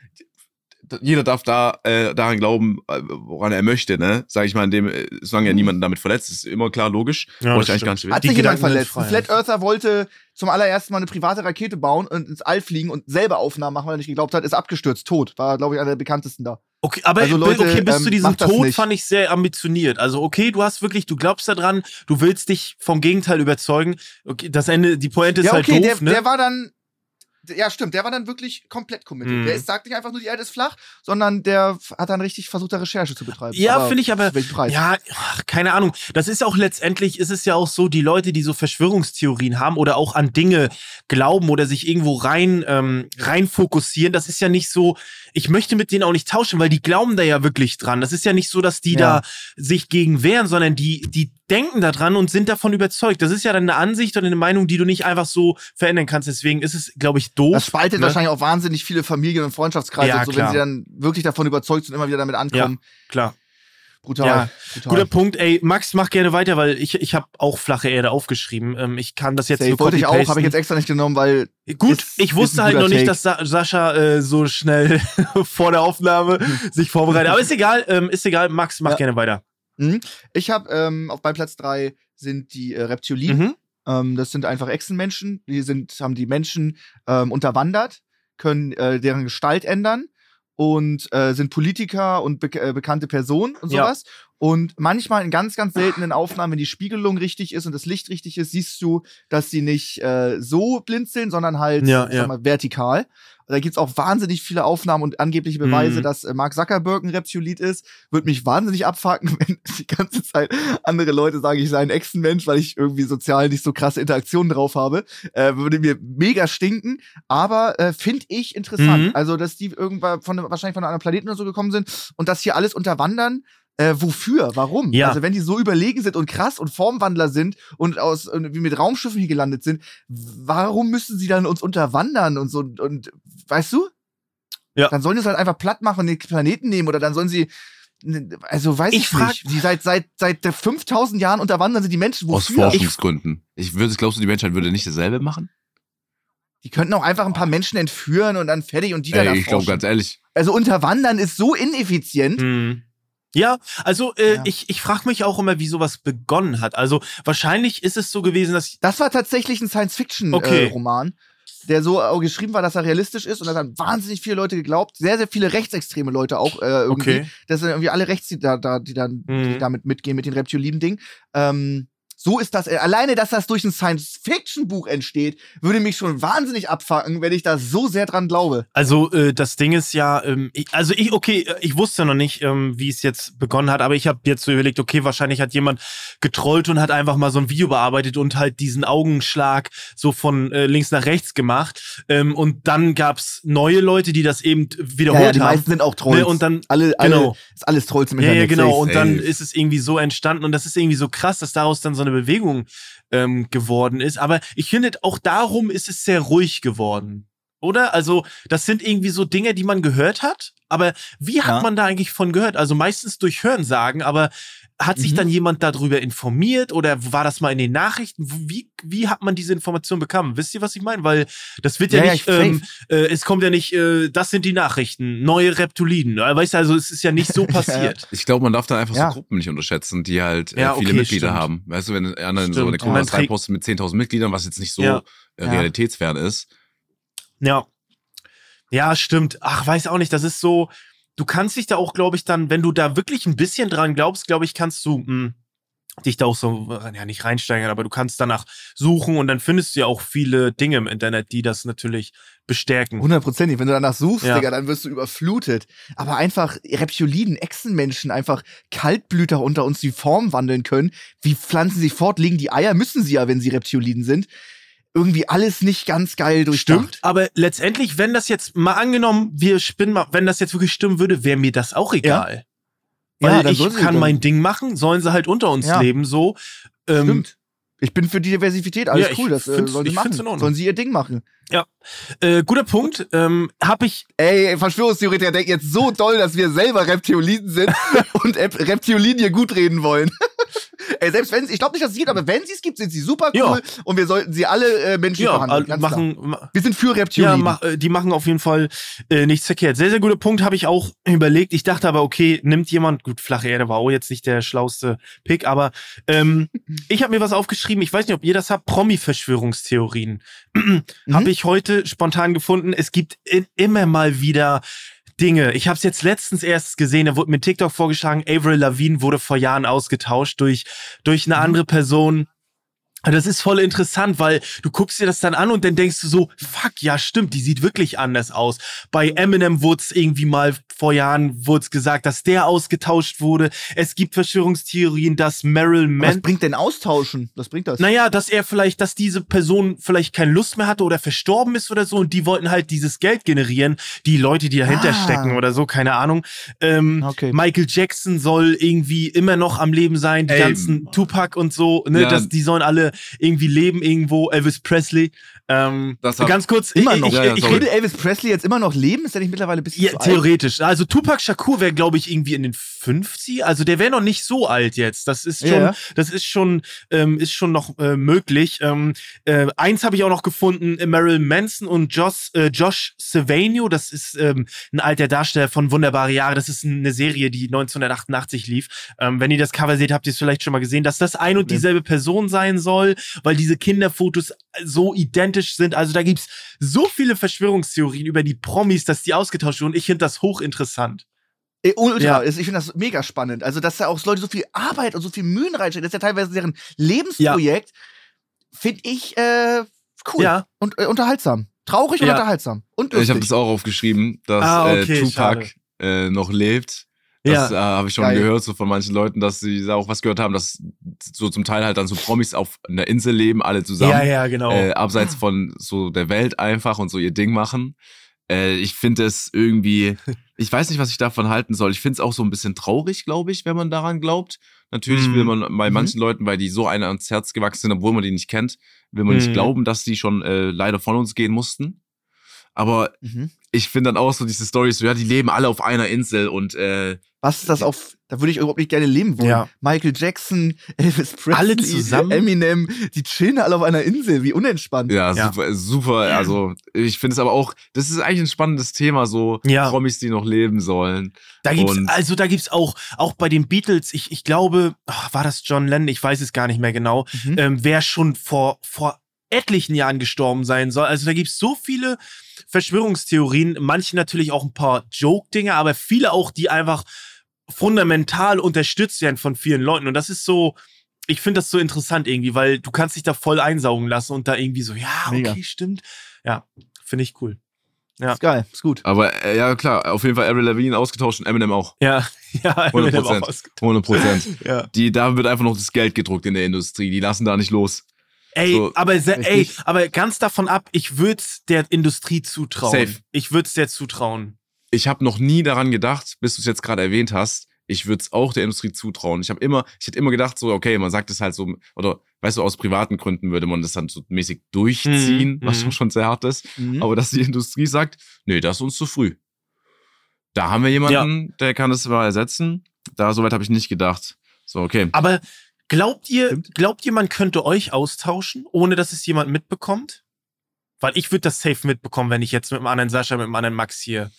Jeder darf da äh, daran glauben, äh, woran er möchte, ne? Sag ich mal, in dem, äh, solange er niemanden damit verletzt, ist immer klar logisch. Ja, Wollte das ich eigentlich gar nicht Hat Die sich jemand Gedanken verletzt? Ein. Flat Earther wollte zum allerersten Mal eine private Rakete bauen und ins All fliegen und selber Aufnahmen machen, weil er nicht geglaubt hat, ist abgestürzt, tot. War, glaube ich, einer der bekanntesten da. Okay, aber Also Leute, okay, bis ähm, zu diesem Tod fand ich sehr ambitioniert. Also okay, du hast wirklich, du glaubst daran, du willst dich vom Gegenteil überzeugen. Okay, das Ende, die Pointe ist ja, halt okay, doof, der, ne? der war dann. Ja, sagt der war dann wirklich komplett committed. Mhm. Der sagt nicht einfach nur, die Erde ist flach, sondern der hat dann richtig versucht, da Recherche zu betreiben. Ja, finde ich aber- Preis? Ja, ach, keine Ahnung. Das ist auch letztendlich, ist es ja auch so, die Leute, die so Verschwörungstheorien haben oder auch an Dinge glauben oder sich irgendwo rein, ähm, rein fokussieren, das ist ja nicht so, ich möchte mit denen auch nicht tauschen, weil die glauben da ja wirklich dran. Das ist ja nicht so, dass die Ja. da sich gegen wehren, sondern die, die denken da dran und sind davon überzeugt. Das ist ja dann eine Ansicht oder eine Meinung, die du nicht einfach so verändern kannst. Deswegen ist es, glaube ich, doof. Das spaltet ne? wahrscheinlich auch wahnsinnig viele Familien und Freundschaftskreise, Ja, und so, wenn sie dann wirklich davon überzeugt sind, immer wieder damit ankommen. Klar. Brutal. Ja, brutal. Guter Punkt. Ey, Max, mach gerne weiter, weil ich, ich habe auch flache Erde aufgeschrieben. Ähm, ich kann das jetzt Safe. nur wollte ich auch, habe ich jetzt extra nicht genommen, weil Gut, Ist- ich wusste halt noch nicht, Take. dass Sa Sascha äh, so schnell vor der Aufnahme sich vorbereitet. Aber ist egal, ähm, ist egal. Max, mach Ja. gerne weiter. ich habe ähm, auf bei Platz drei sind die äh, Reptilien. Mhm. Ähm, das sind einfach Echsenmenschen. Die sind, haben die Menschen ähm, unterwandert, können äh, deren Gestalt ändern und äh, sind Politiker und be äh, bekannte Personen und Ja. sowas. Und manchmal in ganz, ganz seltenen Aufnahmen, wenn die Spiegelung richtig ist und das Licht richtig ist, siehst du, dass sie nicht äh, so blinzeln, sondern halt Ja, sag ja. Mal, vertikal. Da gibt's auch wahnsinnig viele Aufnahmen und angebliche Beweise, Mhm. dass äh, Mark Zuckerberg ein Reptilit ist. Würde mich wahnsinnig abfacken, wenn die ganze Zeit andere Leute sagen, ich sei ein Echsenmensch, weil ich irgendwie sozial nicht so krasse Interaktionen drauf habe. Äh, würde mir mega stinken. Aber äh, finde ich interessant. Mhm. Also, dass die irgendwann von wahrscheinlich von einem anderen Planeten oder so gekommen sind und das hier alles unterwandern. Äh, wofür? Warum? Ja. Also wenn die so überlegen sind und krass und Formwandler sind und aus irgendwie mit Raumschiffen hier gelandet sind, warum müssen sie dann uns unterwandern und so und, und weißt du? Ja. Dann sollen die es halt einfach platt machen und den Planeten nehmen oder dann sollen sie also weiß Ich ich, frag- nicht. Die seit seit seit 5000 Jahren unterwandern sind die Menschen Aus wofür? Forschungsgründen. Ich würde, glaubst du, die Menschheit würde nicht dasselbe machen? Die könnten auch einfach ein paar Menschen entführen und dann fertig und die dann Ey, ich glaube ganz ehrlich. Also unterwandern ist so ineffizient. Mhm. Ja, also äh, Ja. ich, ich frage mich auch immer, wie sowas begonnen hat. Also wahrscheinlich ist es so gewesen, dass Das war tatsächlich ein Okay. Science-Fiction-Roman, der so äh, geschrieben war, dass er realistisch ist und das haben wahnsinnig viele Leute geglaubt, sehr, sehr viele rechtsextreme Leute auch äh, irgendwie. Okay. Das sind irgendwie alle rechts, die da, da die dann Mhm. die damit mitgehen mit den Reptiliden-Ding. Ähm, so ist das. äh, Alleine, dass das durch ein Science-Fiction-Buch entsteht, würde mich schon wahnsinnig abfacken, wenn ich da so sehr dran glaube. Also äh, das Ding ist ja, ähm, ich, also ich, okay, äh, ich wusste noch nicht, ähm, wie es jetzt begonnen hat, aber ich habe jetzt so überlegt, okay, wahrscheinlich hat jemand getrollt und hat einfach mal so ein Video bearbeitet und halt diesen Augenschlag so von äh, links nach rechts gemacht. Ähm, und dann gab's neue Leute, die das eben wiederholt Ja, ja, die haben. meisten sind auch Trolls. Ne, und dann- alle, alle, genau. ist alles Trolls im Ja, Internet. ja, genau. Und dann ist es irgendwie so entstanden und das ist irgendwie so krass, dass daraus dann so eine Bewegung ähm, geworden ist. Aber ich finde, auch darum ist es sehr ruhig geworden. Oder? Also, das sind irgendwie so Dinge, die man gehört hat. Aber wie hat Ja. man da eigentlich von gehört? Also meistens durch Hörensagen, aber hat sich Mhm. dann jemand darüber informiert oder war das mal in den Nachrichten? Wie, wie hat man diese Information bekommen? Wisst ihr, was ich meine? Weil das wird ja, Ja, nicht, ich- ähm, äh, es kommt ja nicht, äh, das sind die Nachrichten, neue Reptiliden. Weißt du, also es ist ja nicht so passiert. Ich glaube, man darf da einfach Ja. so Gruppen nicht unterschätzen, die halt äh, Ja, viele okay, Mitglieder stimmt. haben. Weißt du, wenn einer so Stimmt. eine Und Kommune dann trägt- postet mit 10.000 Mitgliedern, was jetzt nicht so äh, Ja. realitätsfern ist. Ja. Ja, stimmt. Ach, weiß auch nicht, das ist so, du kannst dich da auch, glaube ich, dann, wenn du da wirklich ein bisschen dran glaubst, glaube ich, kannst du mh, dich da auch so, ja, nicht reinsteigern, aber du kannst danach suchen und dann findest du ja auch viele Dinge im Internet, die das natürlich bestärken. Hundertprozentig. Wenn du danach suchst, Ja. Digga, dann wirst du überflutet. Aber einfach Reptiliden, Echsenmenschen, einfach Kaltblüter unter uns die Form wandeln können. Wie pflanzen sie fort? Legen die Eier? Müssen sie ja, wenn sie Reptiliden sind. Irgendwie alles nicht ganz geil durchdacht. Stimmt, aber letztendlich, wenn das jetzt mal angenommen, wir spinnen mal, wenn das jetzt wirklich stimmen würde, wäre mir das auch egal. Ja, Weil dann ich kann dann- mein Ding machen, sollen sie halt unter uns Ja. leben, so. Ähm, Stimmt. Ich bin für die Diversität, alles Ja, cool, das äh, sollen sie machen. Sollen sie ihr Ding machen. äh, guter Punkt. Ähm, hab ich Ey, Verschwörungstheoretiker denken jetzt so doll, dass wir selber Reptiliden sind und Ep- Reptilien hier gut reden wollen. Ey, selbst wenn sie, ich glaube nicht, dass es geht, aber wenn sie es gibt, sind sie super cool Ja. und wir sollten sie alle äh, Menschen ja, behandeln. äh, machen, Klar. Wir sind für ja, Reptilien. mach, äh, die machen auf jeden Fall äh, nichts verkehrt. Sehr, sehr guter Punkt, habe ich auch überlegt. Ich dachte aber, okay, nimmt jemand, gut, flache Erde war auch jetzt nicht der schlauste Pick, aber ähm, ich habe mir was aufgeschrieben, ich weiß nicht, ob ihr das habt, Promi-Verschwörungstheorien. Mhm. Habe ich heute spontan gefunden. Es gibt in, immer mal wieder Dinge. Ich habe es jetzt letztens erst gesehen, da wurde mir TikTok vorgeschlagen, Avril Lavigne wurde vor Jahren ausgetauscht durch, durch eine andere Person. Das ist voll interessant, weil du guckst dir das dann an und dann denkst du so, fuck, ja stimmt, die sieht wirklich anders aus. Bei Eminem wurde es irgendwie mal vor Jahren wurde gesagt, dass der ausgetauscht wurde. Es gibt Verschwörungstheorien, dass Marilyn Was Manson bringt denn Austauschen? Was bringt das? naja, dass er vielleicht, dass diese Person vielleicht keine Lust mehr hatte oder verstorben ist oder so und die wollten halt dieses Geld generieren, die Leute, die dahinter Ah. stecken oder so, keine Ahnung. Ähm, Okay. Michael Jackson soll irgendwie immer noch am Leben sein, die Ey. ganzen Tupac und so, ne, Ja. dass die sollen alle irgendwie leben irgendwo, Elvis Presley. Ähm, ganz kurz, Immer ich, noch. ich, Ja, ich, sorry. Würde Elvis Presley jetzt immer noch leben? Ist er nicht mittlerweile ein bisschen ja, zu alt? theoretisch. Also Tupac Shakur wäre, glaube ich, irgendwie in den 50. Also der wäre noch nicht so alt jetzt. Das ist schon, Ja. das ist schon, ähm, ist schon noch äh, möglich. Ähm, äh, eins habe ich auch noch gefunden: äh, Marilyn Manson und Josh, äh, Josh Savanio. Das ist ähm, ein alter Darsteller von Wunderbare Jahre. Das ist eine Serie, die 1988 lief. Ähm, wenn ihr das Cover seht, habt ihr es vielleicht schon mal gesehen, dass das ein und dieselbe Person sein soll, weil diese Kinderfotos so identisch sind. Also da gibt's so viele Verschwörungstheorien über die Promis, dass die ausgetauscht wurden. Ich finde das hochinteressant. Ey, ultra. Ja. Ich finde das mega spannend. Also, dass da auch Leute so viel Arbeit und so viel Mühen reinstecken, das ist ja teilweise deren Lebensprojekt, finde ich äh, cool Ja. und äh, unterhaltsam. Traurig und Ja. unterhaltsam. Und Ich habe das auch aufgeschrieben, dass Ah, okay, äh, Tupac äh, noch lebt. Das Ja. äh, habe ich schon Geil. gehört, so von manchen Leuten, dass sie da auch was gehört haben, dass so zum Teil halt dann so Promis auf einer Insel leben, alle zusammen. Ja, ja, genau. äh, abseits von so der Welt einfach und so ihr Ding machen. Äh, ich finde es irgendwie, ich weiß nicht, was ich davon halten soll. Ich finde es auch so ein bisschen traurig, glaube ich, wenn man daran glaubt. Natürlich Mhm. will man bei Mhm. manchen Leuten, weil die so einer ans Herz gewachsen sind, obwohl man die nicht kennt, will man nicht Mhm. glauben, dass die schon äh, leider von uns gehen mussten. Aber Mhm. ich finde dann auch so diese Storys, so, ja, die leben alle auf einer Insel und äh, Was ist das auf, da würde ich überhaupt nicht gerne leben wollen. Ja. Michael Jackson, Elvis Presley, Alle zusammen? Eminem, die chillen alle auf einer Insel, wie unentspannt. ja, Ja. super, super. Also ich finde es aber auch, das ist eigentlich ein spannendes Thema, so Ja. Promis, die noch leben sollen. Da gibt's, Und- also da gibt's auch, auch bei den Beatles, ich, ich glaube, ach, war das John Lennon, ich weiß es gar nicht mehr genau, Mhm. ähm, wer schon vor, vor etlichen Jahren gestorben sein soll. Also da gibt's so viele Verschwörungstheorien, manche natürlich auch ein paar Joke-Dinge, aber viele auch, die einfach fundamental unterstützt werden von vielen Leuten. Und das ist so, ich finde das so interessant irgendwie, weil du kannst dich da voll einsaugen lassen und da irgendwie so, ja, okay, Mega. stimmt. Ja, finde ich cool. Ja. Ist geil, ist gut. Aber äh, ja, klar, auf jeden Fall Avril Lavigne ausgetauscht und Eminem auch. Ja, ja, 100 Eminem auch Prozent. ausge- 100 Prozent. Ja. Die, da wird einfach noch das Geld gedruckt in der Industrie. Die lassen da nicht los. Ey, So, aber, se- ey, aber ganz davon ab, ich würde der Industrie zutrauen. Safe. Ich würde es der zutrauen. Ich habe noch nie daran gedacht, bis du es jetzt gerade erwähnt hast, ich würde es auch der Industrie zutrauen. Ich habe immer, ich hätte immer gedacht, so, okay, man sagt es halt so, oder weißt du, aus privaten Gründen würde man das dann so mäßig durchziehen, Mhm, was mhm. schon sehr hart ist. Mhm. Aber dass die Industrie sagt, nee, das ist uns zu früh. Da haben wir jemanden, der kann das mal ersetzen. Da, soweit habe ich nicht gedacht. So, okay. Aber glaubt ihr, Stimmt. glaubt ihr, man könnte euch austauschen, ohne dass es jemand mitbekommt? Weil ich würde das safe mitbekommen, wenn ich jetzt mit einem anderen Sascha, mit einem anderen Max hier.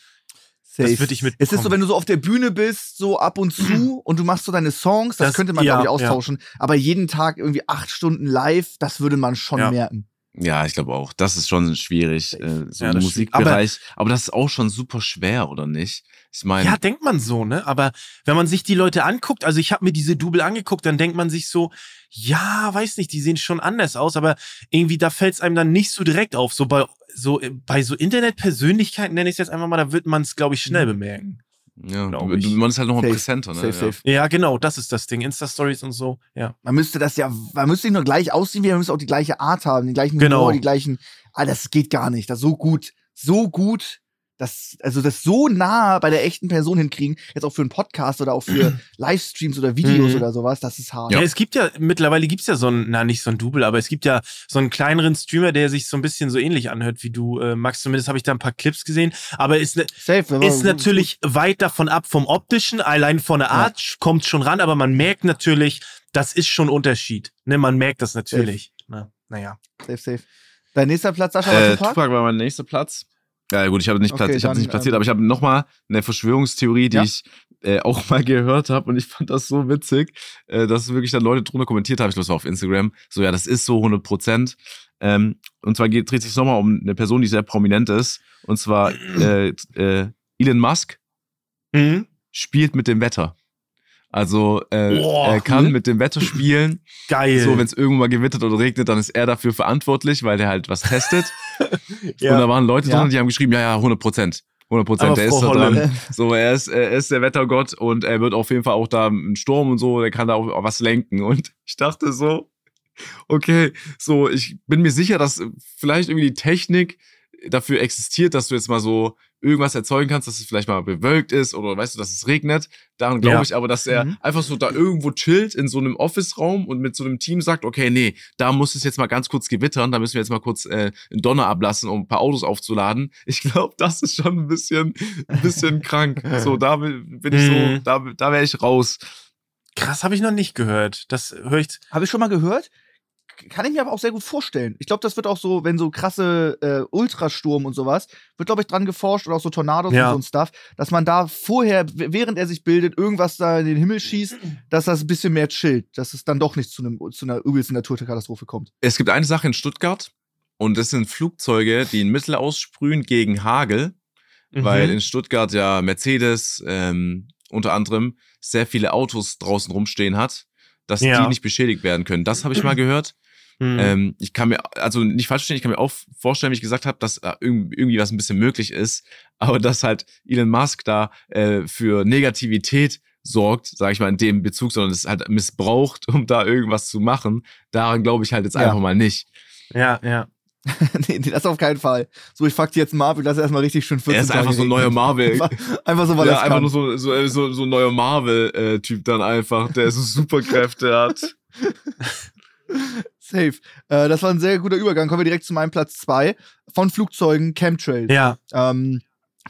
Safe. Das würde ich Es ist so, mitbekommen. wenn du so auf der Bühne bist, so ab und zu und du machst so deine Songs, das, Das- könnte man, ja, glaube ich, ja. austauschen. Aber jeden Tag irgendwie acht Stunden live, das würde man schon Ja. merken. Ja, ich glaube auch. Das ist schon schwierig, äh, so Ja, im Musikbereich. Aber, das ist auch schon super schwer, oder nicht? Ich meine, Ja, denkt man so, ne? Aber wenn man sich die Leute anguckt, also ich habe mir diese Double angeguckt, dann denkt man sich so, ja, weiß nicht, die sehen schon anders aus, aber irgendwie da fällt es einem dann nicht so direkt auf. So bei so äh, bei so Internetpersönlichkeiten nenne ich es jetzt einfach mal, da wird man es, glaube ich, schnell bemerken. Ja, du, ich. man ist halt noch mal Safe, präsenter, ne? Safe, ja. safe. Ja, genau, das ist das Ding. Insta-Stories und so, ja. Man müsste das ja, man müsste nicht nur gleich aussehen, wie man müsste auch die gleiche Art haben, den gleichen Genau. Humor, die gleichen. Ah, das geht gar nicht. Das ist so gut, so gut. Das, also das so nah bei der echten Person hinkriegen, jetzt auch für einen Podcast oder auch für Livestreams oder Videos Mhm. oder sowas, das ist hart. Ja. es gibt ja, mittlerweile gibt's ja so einen, na nicht so ein Double, aber es gibt ja so einen kleineren Streamer, der sich so ein bisschen so ähnlich anhört wie du, äh, Max. Zumindest habe ich da ein paar Clips gesehen. Aber ist, ne, Safe, aber- ist natürlich weit davon ab vom optischen. Allein von der Ja. Art kommt schon ran, aber man merkt natürlich, das ist schon ein Unterschied. Ne, man merkt das natürlich. Na, naja. Safe, safe. Dein nächster Platz, Sascha, war Äh, Tupac? Tupac war mein nächster Platz. Ja, gut, ich habe nicht, Okay, platz, ich habe dann, nicht platziert, ähm, aber ich habe nochmal eine Verschwörungstheorie, die Ja? ich äh, auch mal gehört habe und ich fand das so witzig, äh, dass wirklich dann Leute drunter kommentiert haben. Ich glaube, es war auf Instagram. So, ja, das ist so 100 Prozent. Ähm, und zwar geht, dreht sich nochmal um eine Person, die sehr prominent ist. Und zwar äh, äh, Elon Musk Mhm. spielt mit dem Wetter. Also äh, Boah, er kann cool. mit dem Wetter spielen. Geil. So, wenn es irgendwann mal gewittert oder regnet, dann ist er dafür verantwortlich, weil der halt was testet. Ja. Und da waren Leute Ja. drin, die haben geschrieben, ja, ja, 100 Prozent. 100 Prozent, der ist da dran. So, er ist, er ist der Wettergott und er wird auf jeden Fall auch da einen Sturm und so, der kann da auch, auch was lenken. Und ich dachte so, okay, so, ich bin mir sicher, dass vielleicht irgendwie die Technik dafür existiert, dass du jetzt mal so irgendwas erzeugen kannst, dass es vielleicht mal bewölkt ist oder weißt du, dass es regnet. Daran glaube Ja. ich aber, dass er Mhm. einfach so da irgendwo chillt in so einem Office-Raum und mit so einem Team sagt, okay, nee, da muss es jetzt mal ganz kurz gewittern, da müssen wir jetzt mal kurz äh, einen Donner ablassen, um ein paar Autos aufzuladen. Ich glaube, das ist schon ein bisschen, ein bisschen krank. So, da bin ich so, Mhm. da, da wäre ich raus. Krass, habe ich noch nicht gehört. Das höre ich. Habe ich schon mal gehört. Kann ich mir aber auch sehr gut vorstellen. Ich glaube, das wird auch so, wenn so krasse äh, Ultrasturm und sowas, wird, glaube ich, dran geforscht oder auch so Tornados Ja. und so ein Stuff, dass man da vorher, während er sich bildet, irgendwas da in den Himmel schießt, dass das ein bisschen mehr chillt, dass es dann doch nicht zu, einem, zu einer übelsten Naturkatastrophe kommt. Es gibt eine Sache in Stuttgart und das sind Flugzeuge, die ein Mittel aussprühen gegen Hagel. weil Mhm. in Stuttgart ja Mercedes ähm, unter anderem sehr viele Autos draußen rumstehen hat, dass Ja. die nicht beschädigt werden können. Das habe ich mal gehört. Mhm. Ähm, ich kann mir, also nicht falsch verstehen, ich kann mir auch vorstellen, wie ich gesagt habe, dass äh, irg- irgendwie was ein bisschen möglich ist, aber dass halt Elon Musk da äh, für Negativität sorgt, sage ich mal in dem Bezug, sondern es halt missbraucht, um da irgendwas zu machen, daran glaube ich halt jetzt Ja. einfach mal nicht. ja, ja. nee, nee, das auf keinen Fall. So, ich fuck dir jetzt Marvel, lass erstmal richtig schön 14 Er ist einfach so ein neuer. Marvel. Einfach, einfach so, weil ja, er einfach kann. nur so, so, so, so ein neuer Marvel-Typ dann einfach, der so Superkräfte hat. Safe. Äh, das war ein sehr guter Übergang. Kommen wir direkt zu meinem Platz 2 von Flugzeugen Chemtrails. Ja, Ähm,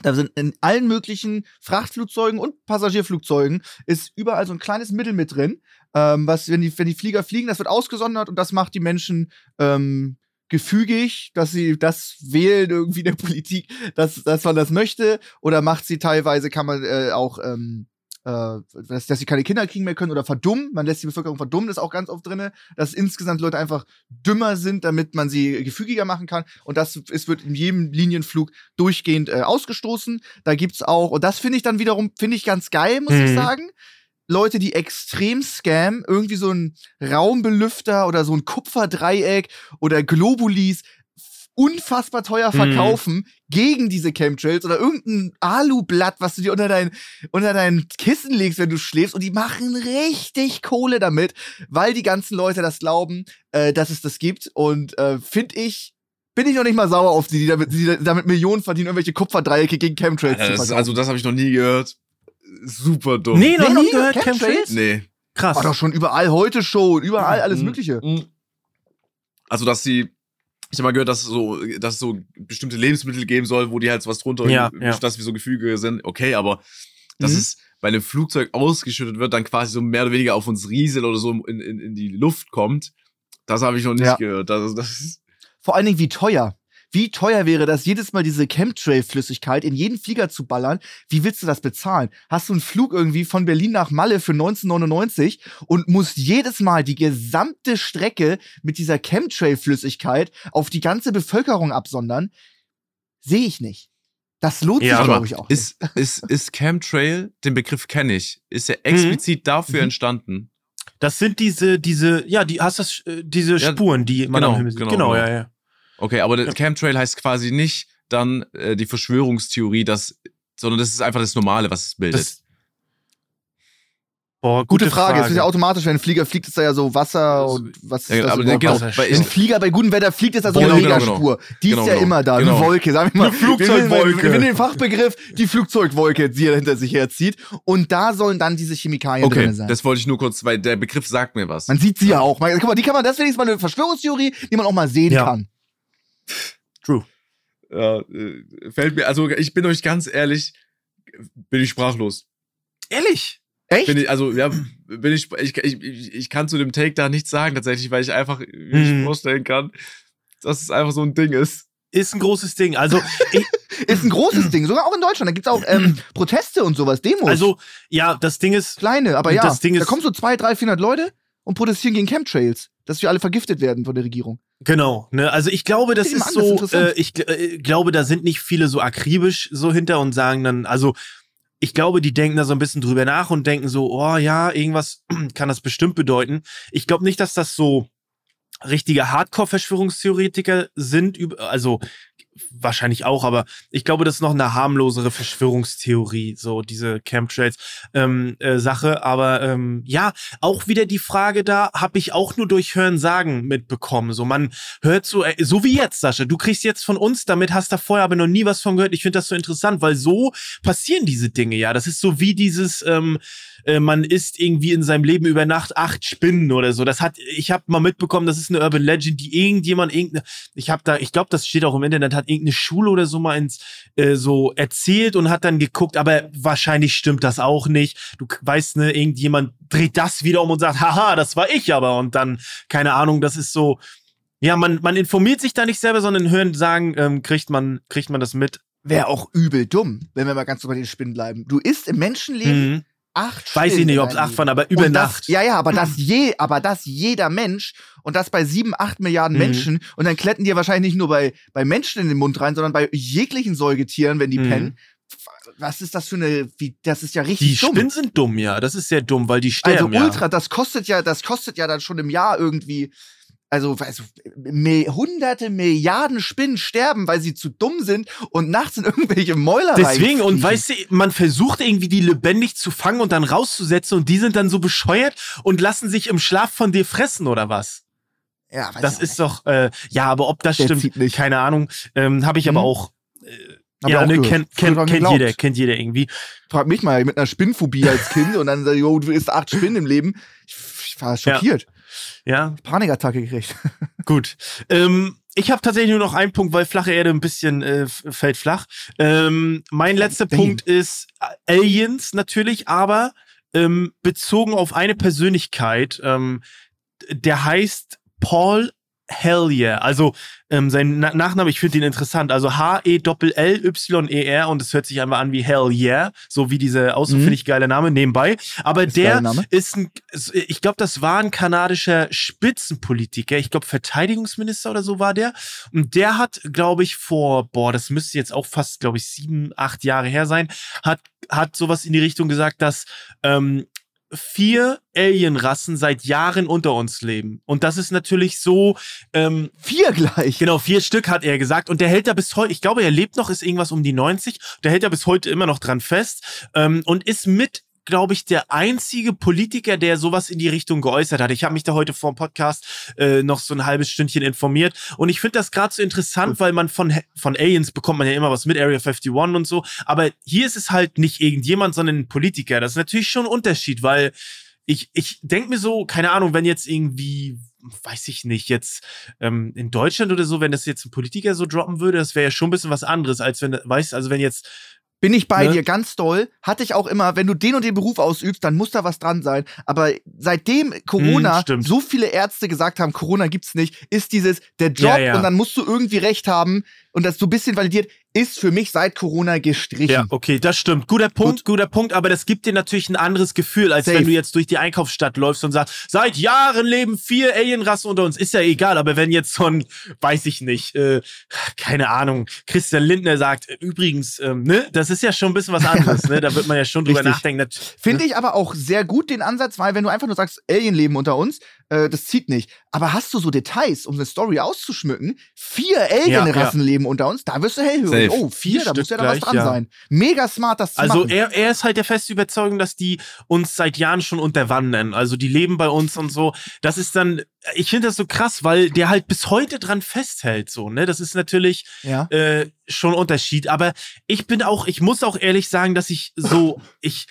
da sind in allen möglichen Frachtflugzeugen und Passagierflugzeugen ist überall so ein kleines Mittel mit drin, ähm, was, wenn die, wenn die Flieger fliegen, das wird ausgesondert und das macht die Menschen ähm, gefügig, dass sie das wählen irgendwie der Politik, dass, dass man das möchte, oder macht sie teilweise, kann man äh, auch, ähm, äh, dass, dass sie keine Kinder kriegen mehr können oder verdummen. Man lässt die Bevölkerung verdummen, ist auch ganz oft drin, dass insgesamt Leute einfach dümmer sind, damit man sie gefügiger machen kann. Und das es wird in jedem Linienflug durchgehend äh, ausgestoßen. Da gibt's auch, und das finde ich dann wiederum, finde ich ganz geil, muss ich Mhm. sagen. Leute, die extrem scam, irgendwie so ein Raumbelüfter oder so ein Kupferdreieck oder Globulis unfassbar teuer Mhm. verkaufen gegen diese Chemtrails oder irgendein Alublatt, was du dir unter dein, unter dein Kissen legst, wenn du schläfst und die machen richtig Kohle damit, weil die ganzen Leute das glauben, äh, dass es das gibt und äh, finde ich bin ich noch nicht mal sauer auf die, die damit, die damit Millionen verdienen, irgendwelche Kupferdreiecke gegen Chemtrails Alter, zu verkaufen. also das habe ich noch nie gehört. Super dumm. Nee, noch Nee, noch nie gehört, gehört, Chemtrails? Nee. Krass. War doch schon überall heute schon, überall alles Mhm. Mögliche. Also, dass sie, ich habe mal gehört, dass es so, dass es so bestimmte Lebensmittel geben soll, wo die halt was drunter, Ja, ja. dass wie so Gefüge sind. Okay, aber dass Mhm. es bei einem Flugzeug ausgeschüttet wird, dann quasi so mehr oder weniger auf uns rieselt oder so in, in, in die Luft kommt, das habe ich noch nicht Ja. gehört. Das, das ist, Vor allen Dingen, wie teuer. Wie teuer wäre das, jedes Mal diese Chemtrail-Flüssigkeit in jeden Flieger zu ballern? Wie willst du das bezahlen? Hast du einen Flug irgendwie von Berlin nach Malle für 1999 und musst jedes Mal die gesamte Strecke mit dieser Chemtrail-Flüssigkeit auf die ganze Bevölkerung absondern? Sehe ich nicht. Das lohnt Ja, sich, glaube ich, auch nicht. ist, ist, ist Chemtrail, den Begriff kenne ich, ist ja explizit dafür Mhm. entstanden. Das sind diese, diese, ja, die hast das, äh, diese Ja, Spuren, die man genau, am Himmel sieht. genau, Genau, genau. ja, ja. Okay, aber der Ja. Chemtrail heißt quasi nicht dann äh, die Verschwörungstheorie, dass, sondern das ist einfach das Normale, was es bildet. Das, boah, Gute, Frage. Es ist ja automatisch, wenn ein Flieger fliegt, ist da ja so Wasser Also, und was ist Ja, das aber überhaupt? genau, weil ein Flieger bei gutem Wetter fliegt, ist das so Genau, eine genau, Megaspur. Die Genau, ist ja genau. immer da. Genau. Eine Wolke, sagen wir mal. Eine Flugzeugwolke. Wir nehmen den Fachbegriff, die Flugzeugwolke, die er hinter sich herzieht. Und da sollen dann diese Chemikalien okay, drin sein. das wollte ich nur kurz, weil der Begriff sagt mir was. Man sieht sie ja auch. Man, guck mal, die kann man, das ist wenigstens mal eine Verschwörungstheorie, die man auch mal sehen Ja. kann. True. Ja, äh, fällt mir, also ich bin euch ganz ehrlich, bin ich sprachlos. Ehrlich? Echt? Bin ich, also ja, bin ich, ich, ich, ich, kann zu dem Take da nichts sagen tatsächlich, weil ich einfach Mhm. nicht vorstellen kann, dass es einfach so ein Ding ist. Ist ein großes Ding. Also, ist ein großes Ding, sogar auch in Deutschland. Da gibt's auch ähm, Proteste und sowas, Demos. also, ja, das Ding ist, kleine, aber ja. das Ding da ist- kommen so zwei, drei, vierhundert Leute und protestieren gegen Chemtrails, dass wir alle vergiftet werden von der Regierung. Genau, ne? Also ich glaube, das ist so, äh, ich äh, glaube, da sind nicht viele so akribisch so hinter und sagen dann, also ich glaube, die denken da so ein bisschen drüber nach und denken so, oh ja, irgendwas kann das bestimmt bedeuten. Ich glaube nicht, dass das so richtige Hardcore-Verschwörungstheoretiker sind, also wahrscheinlich auch, aber ich glaube, das ist noch eine harmlosere Verschwörungstheorie, so diese Chemtrails ähm, äh. Aber ähm, ja, auch wieder die Frage da, habe ich auch nur durch Hören sagen mitbekommen. So man hört so, äh, so wie jetzt, Sascha, du kriegst jetzt von uns, damit hast du vorher aber noch nie was von gehört. Ich finde das so interessant, weil so passieren diese Dinge ja. Das ist so wie dieses, ähm, äh, man isst irgendwie in seinem Leben über Nacht acht Spinnen oder so. Das hat, ich habe mal mitbekommen, das ist eine Urban Legend, die irgendjemand, irgendeine, ich habe da, ich glaube, das steht auch im Internet, hat irgendeine Schule oder so mal ins äh, so erzählt und hat dann geguckt, aber wahrscheinlich stimmt das auch nicht. Du weißt, ne, irgendjemand dreht das wieder um und sagt, haha, das war ich aber und dann, keine Ahnung, das ist so, ja, man, man informiert sich da nicht selber, sondern hören, sagen, ähm, kriegt man, kriegt man das mit. Wäre auch übel dumm, wenn wir mal ganz so bei den Spinnen bleiben. Du isst im Menschenleben Mhm. Acht Weiß ich nicht, ob es acht waren, aber über und Nacht. Das, ja, ja, aber das je, aber das jeder Mensch und das bei sieben, acht Milliarden Mhm. Menschen und dann kletten die ja wahrscheinlich nicht nur bei, bei Menschen in den Mund rein, sondern bei jeglichen Säugetieren, wenn die Mhm. pennen. Was ist das für eine, wie, das ist ja Die richtig dumm. Spinnen sind dumm, ja. Das ist sehr dumm, weil die sterben. Also Ultra, ja. das kostet ja, das kostet ja dann schon im Jahr irgendwie, also, also me- hunderte Milliarden Spinnen sterben, weil sie zu dumm sind und nachts in irgendwelche Mäuler Deswegen, und weißt du, man versucht irgendwie die lebendig zu fangen und dann rauszusetzen und die sind dann so bescheuert und lassen sich im Schlaf von dir fressen oder was? ja, weiß Das ist doch, äh, ja, aber ob das Der stimmt, nicht. keine Ahnung. Ähm, Habe ich aber Mhm. auch, Hab ja, ne, kennt, kennt, kennt geglaubt. jeder, kennt jeder irgendwie. Frag mich mal, mit einer Spinnenphobie als Kind und dann sag ich, yo, du isst acht Spinnen im Leben. Ich, ich war schockiert. Ja, Panikattacke gekriegt. Gut. Ähm, ich habe tatsächlich nur noch einen Punkt, weil flache Erde ein bisschen äh, fällt flach. Ähm, mein letzter Damn. Punkt ist äh, Aliens natürlich, aber ähm, bezogen auf eine Persönlichkeit, ähm, der heißt Paul Hellier. Also ähm, sein Na Nachname, ich finde ihn interessant. Also H-E-L-L-Y-E-R und es hört sich einfach an wie Hell Yeah, so wie diese aus, Mhm. finde ich geile Name nebenbei. Aber Ist der ist ein, ich glaube, das war ein kanadischer Spitzenpolitiker. Ich glaube, Verteidigungsminister oder so war der. Und der hat, glaube ich, vor, boah, das müsste jetzt auch fast, glaube ich, sieben, acht Jahre her sein, hat, hat sowas in die Richtung gesagt, dass ähm, vier Alienrassen seit Jahren unter uns leben. Und das ist natürlich so, ähm, Vier gleich. genau, vier Stück hat er gesagt. Und der hält da bis heute, ich glaube, er lebt noch, ist irgendwas um die 90. Der hält da bis heute immer noch dran fest ähm, und ist mit glaube ich, der einzige Politiker, der sowas in die Richtung geäußert hat. Ich habe mich da heute vor dem Podcast äh, noch so ein halbes Stündchen informiert und ich finde das gerade so interessant, weil man von, von Aliens bekommt man ja immer was mit, Area 51 und so, aber hier ist es halt nicht irgendjemand, sondern ein Politiker. Das ist natürlich schon ein Unterschied, weil ich, ich denke mir so, keine Ahnung, wenn jetzt irgendwie, weiß ich nicht, jetzt ähm, in Deutschland oder so, wenn das jetzt ein Politiker so droppen würde, das wäre ja schon ein bisschen was anderes, als wenn, weißt also wenn jetzt Bin ich bei Ne? dir, ganz doll. Hatte ich auch immer, wenn du den und den Beruf ausübst, dann muss da was dran sein. Aber seitdem Corona stimmt. so viele Ärzte gesagt haben, Corona gibt's nicht, ist dieses der Job Ja, ja. und dann musst du irgendwie recht haben und das so ein bisschen validiert, ist für mich seit Corona gestrichen. Ja, okay, das stimmt. Guter Punkt, guter Punkt, aber das gibt dir natürlich ein anderes Gefühl, als Safe. wenn du jetzt durch die Einkaufsstadt läufst und sagst, seit Jahren leben vier Alienrassen unter uns. Ist ja egal, aber wenn jetzt so ein, weiß ich nicht, äh, keine Ahnung, Christian Lindner sagt, übrigens, ähm, ne, das ist ja schon ein bisschen was anderes, ne? Da wird man ja schon drüber Richtig. nachdenken. Finde ich aber auch sehr gut den Ansatz, weil wenn du einfach nur sagst, Alien leben unter uns, äh, das zieht nicht. Aber hast du so Details, um eine Story auszuschmücken? Vier Alien-Rassen leben unter uns, da wirst du hellhörig. Safe. Oh, vier, da Stück muss ja da was dran ja. sein. Mega smart, das zu Also machen. er, er ist halt der festen Überzeugung, dass die uns seit Jahren schon unterwandern. Also die leben bei uns und so. Das ist dann, ich finde das so krass, weil der halt bis heute dran festhält, so, ne? Das ist natürlich ja. äh, schon ein Unterschied. Aber ich bin auch, ich muss auch ehrlich sagen, dass ich so, ich,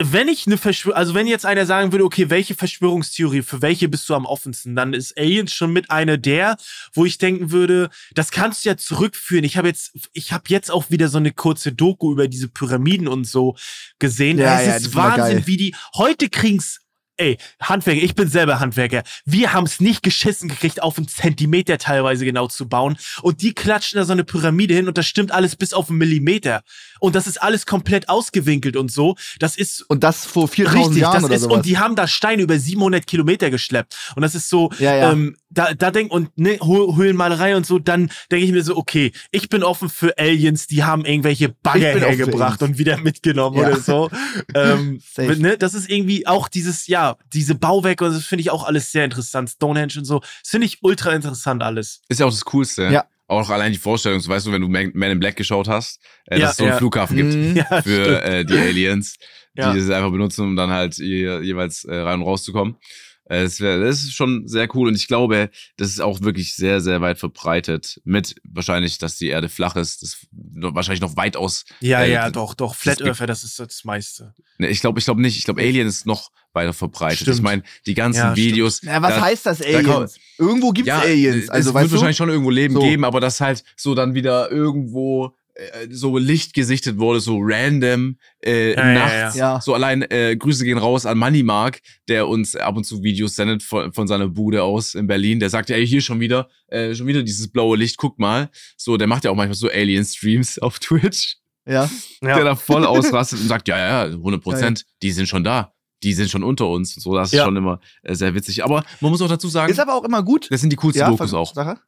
wenn ich eine Verschwörung, also wenn jetzt einer sagen würde, okay, welche Verschwörungstheorie, für welche bist du am offensten, dann ist Aliens schon mit einer der, wo ich denken würde, das kannst du ja zurückführen. Ich habe jetzt, ich habe jetzt auch wieder so eine kurze Doku über diese Pyramiden und so gesehen. Ja, es ja, ist Wahnsinn, wie die heute kriegen's. Ey, Handwerker, ich bin selber Handwerker. Wir haben es nicht geschissen gekriegt, auf einen Zentimeter teilweise genau zu bauen. Und die klatschen da so eine Pyramide hin und das stimmt alles bis auf einen Millimeter. Und das ist alles komplett ausgewinkelt und so. Das ist Und das vor 4000 Richtig, Jahren das oder ist, sowas. und die haben da Steine über 700 Kilometer geschleppt. Und das ist so, Ja, ja. Ähm, da, da denk, und ne, Hö- Höhlenmalerei und so, dann denke ich mir so, okay, ich bin offen für Aliens, die haben irgendwelche Bagger hergebracht und wieder mitgenommen Ja. oder so. ähm, ne, das ist irgendwie auch dieses, ja, diese Bauwerke, und das finde ich auch alles sehr interessant. Stonehenge und so, das finde ich ultra interessant alles. Ist ja auch das Coolste. Ja. Auch allein die Vorstellung, so weißt du, wenn du Man in Black geschaut hast, äh, Ja, dass es so einen ja. Flughafen gibt Mhm. Ja, für äh, die Aliens, die das einfach benutzen, um dann halt je, jeweils äh, rein und rauszukommen. Äh, Das, wär, das ist schon sehr cool und ich glaube, das ist auch wirklich sehr, sehr weit verbreitet. Mit wahrscheinlich, dass die Erde flach ist, das wahrscheinlich noch weitaus. Ja, äh, ja, doch, doch. Flat gibt- Earther, das ist das meiste. Ne, ich glaube, ich glaube nicht. Ich glaube, Alien ist noch weiter verbreitet. Stimmt. Ich meine, die ganzen Ja, stimmt. Videos. ja, was da- heißt das da Aliens? kann- Irgendwo gibt's Aliens. es Also, wird du? wahrscheinlich schon irgendwo Leben So. geben, aber das halt so dann wieder irgendwo so Licht gesichtet wurde, so random äh, Ja, ja, nachts. ja. So allein äh, Grüße gehen raus an Money Mark, der uns ab und zu Videos sendet von, von seiner Bude aus in Berlin. Der sagt ja, ey, hier schon wieder, äh, schon wieder dieses blaue Licht, guck mal. So, der macht ja auch manchmal so Alien-Streams auf Twitch, Ja. Ja. der da voll ausrastet und sagt, ja, ja, 100 Prozent, die sind schon da. Die sind schon unter uns. So, das ist Ja. schon immer äh, sehr witzig. Aber man muss auch dazu sagen, Ist aber auch immer gut. das sind die coolsten ja, Dokus auch. Sache?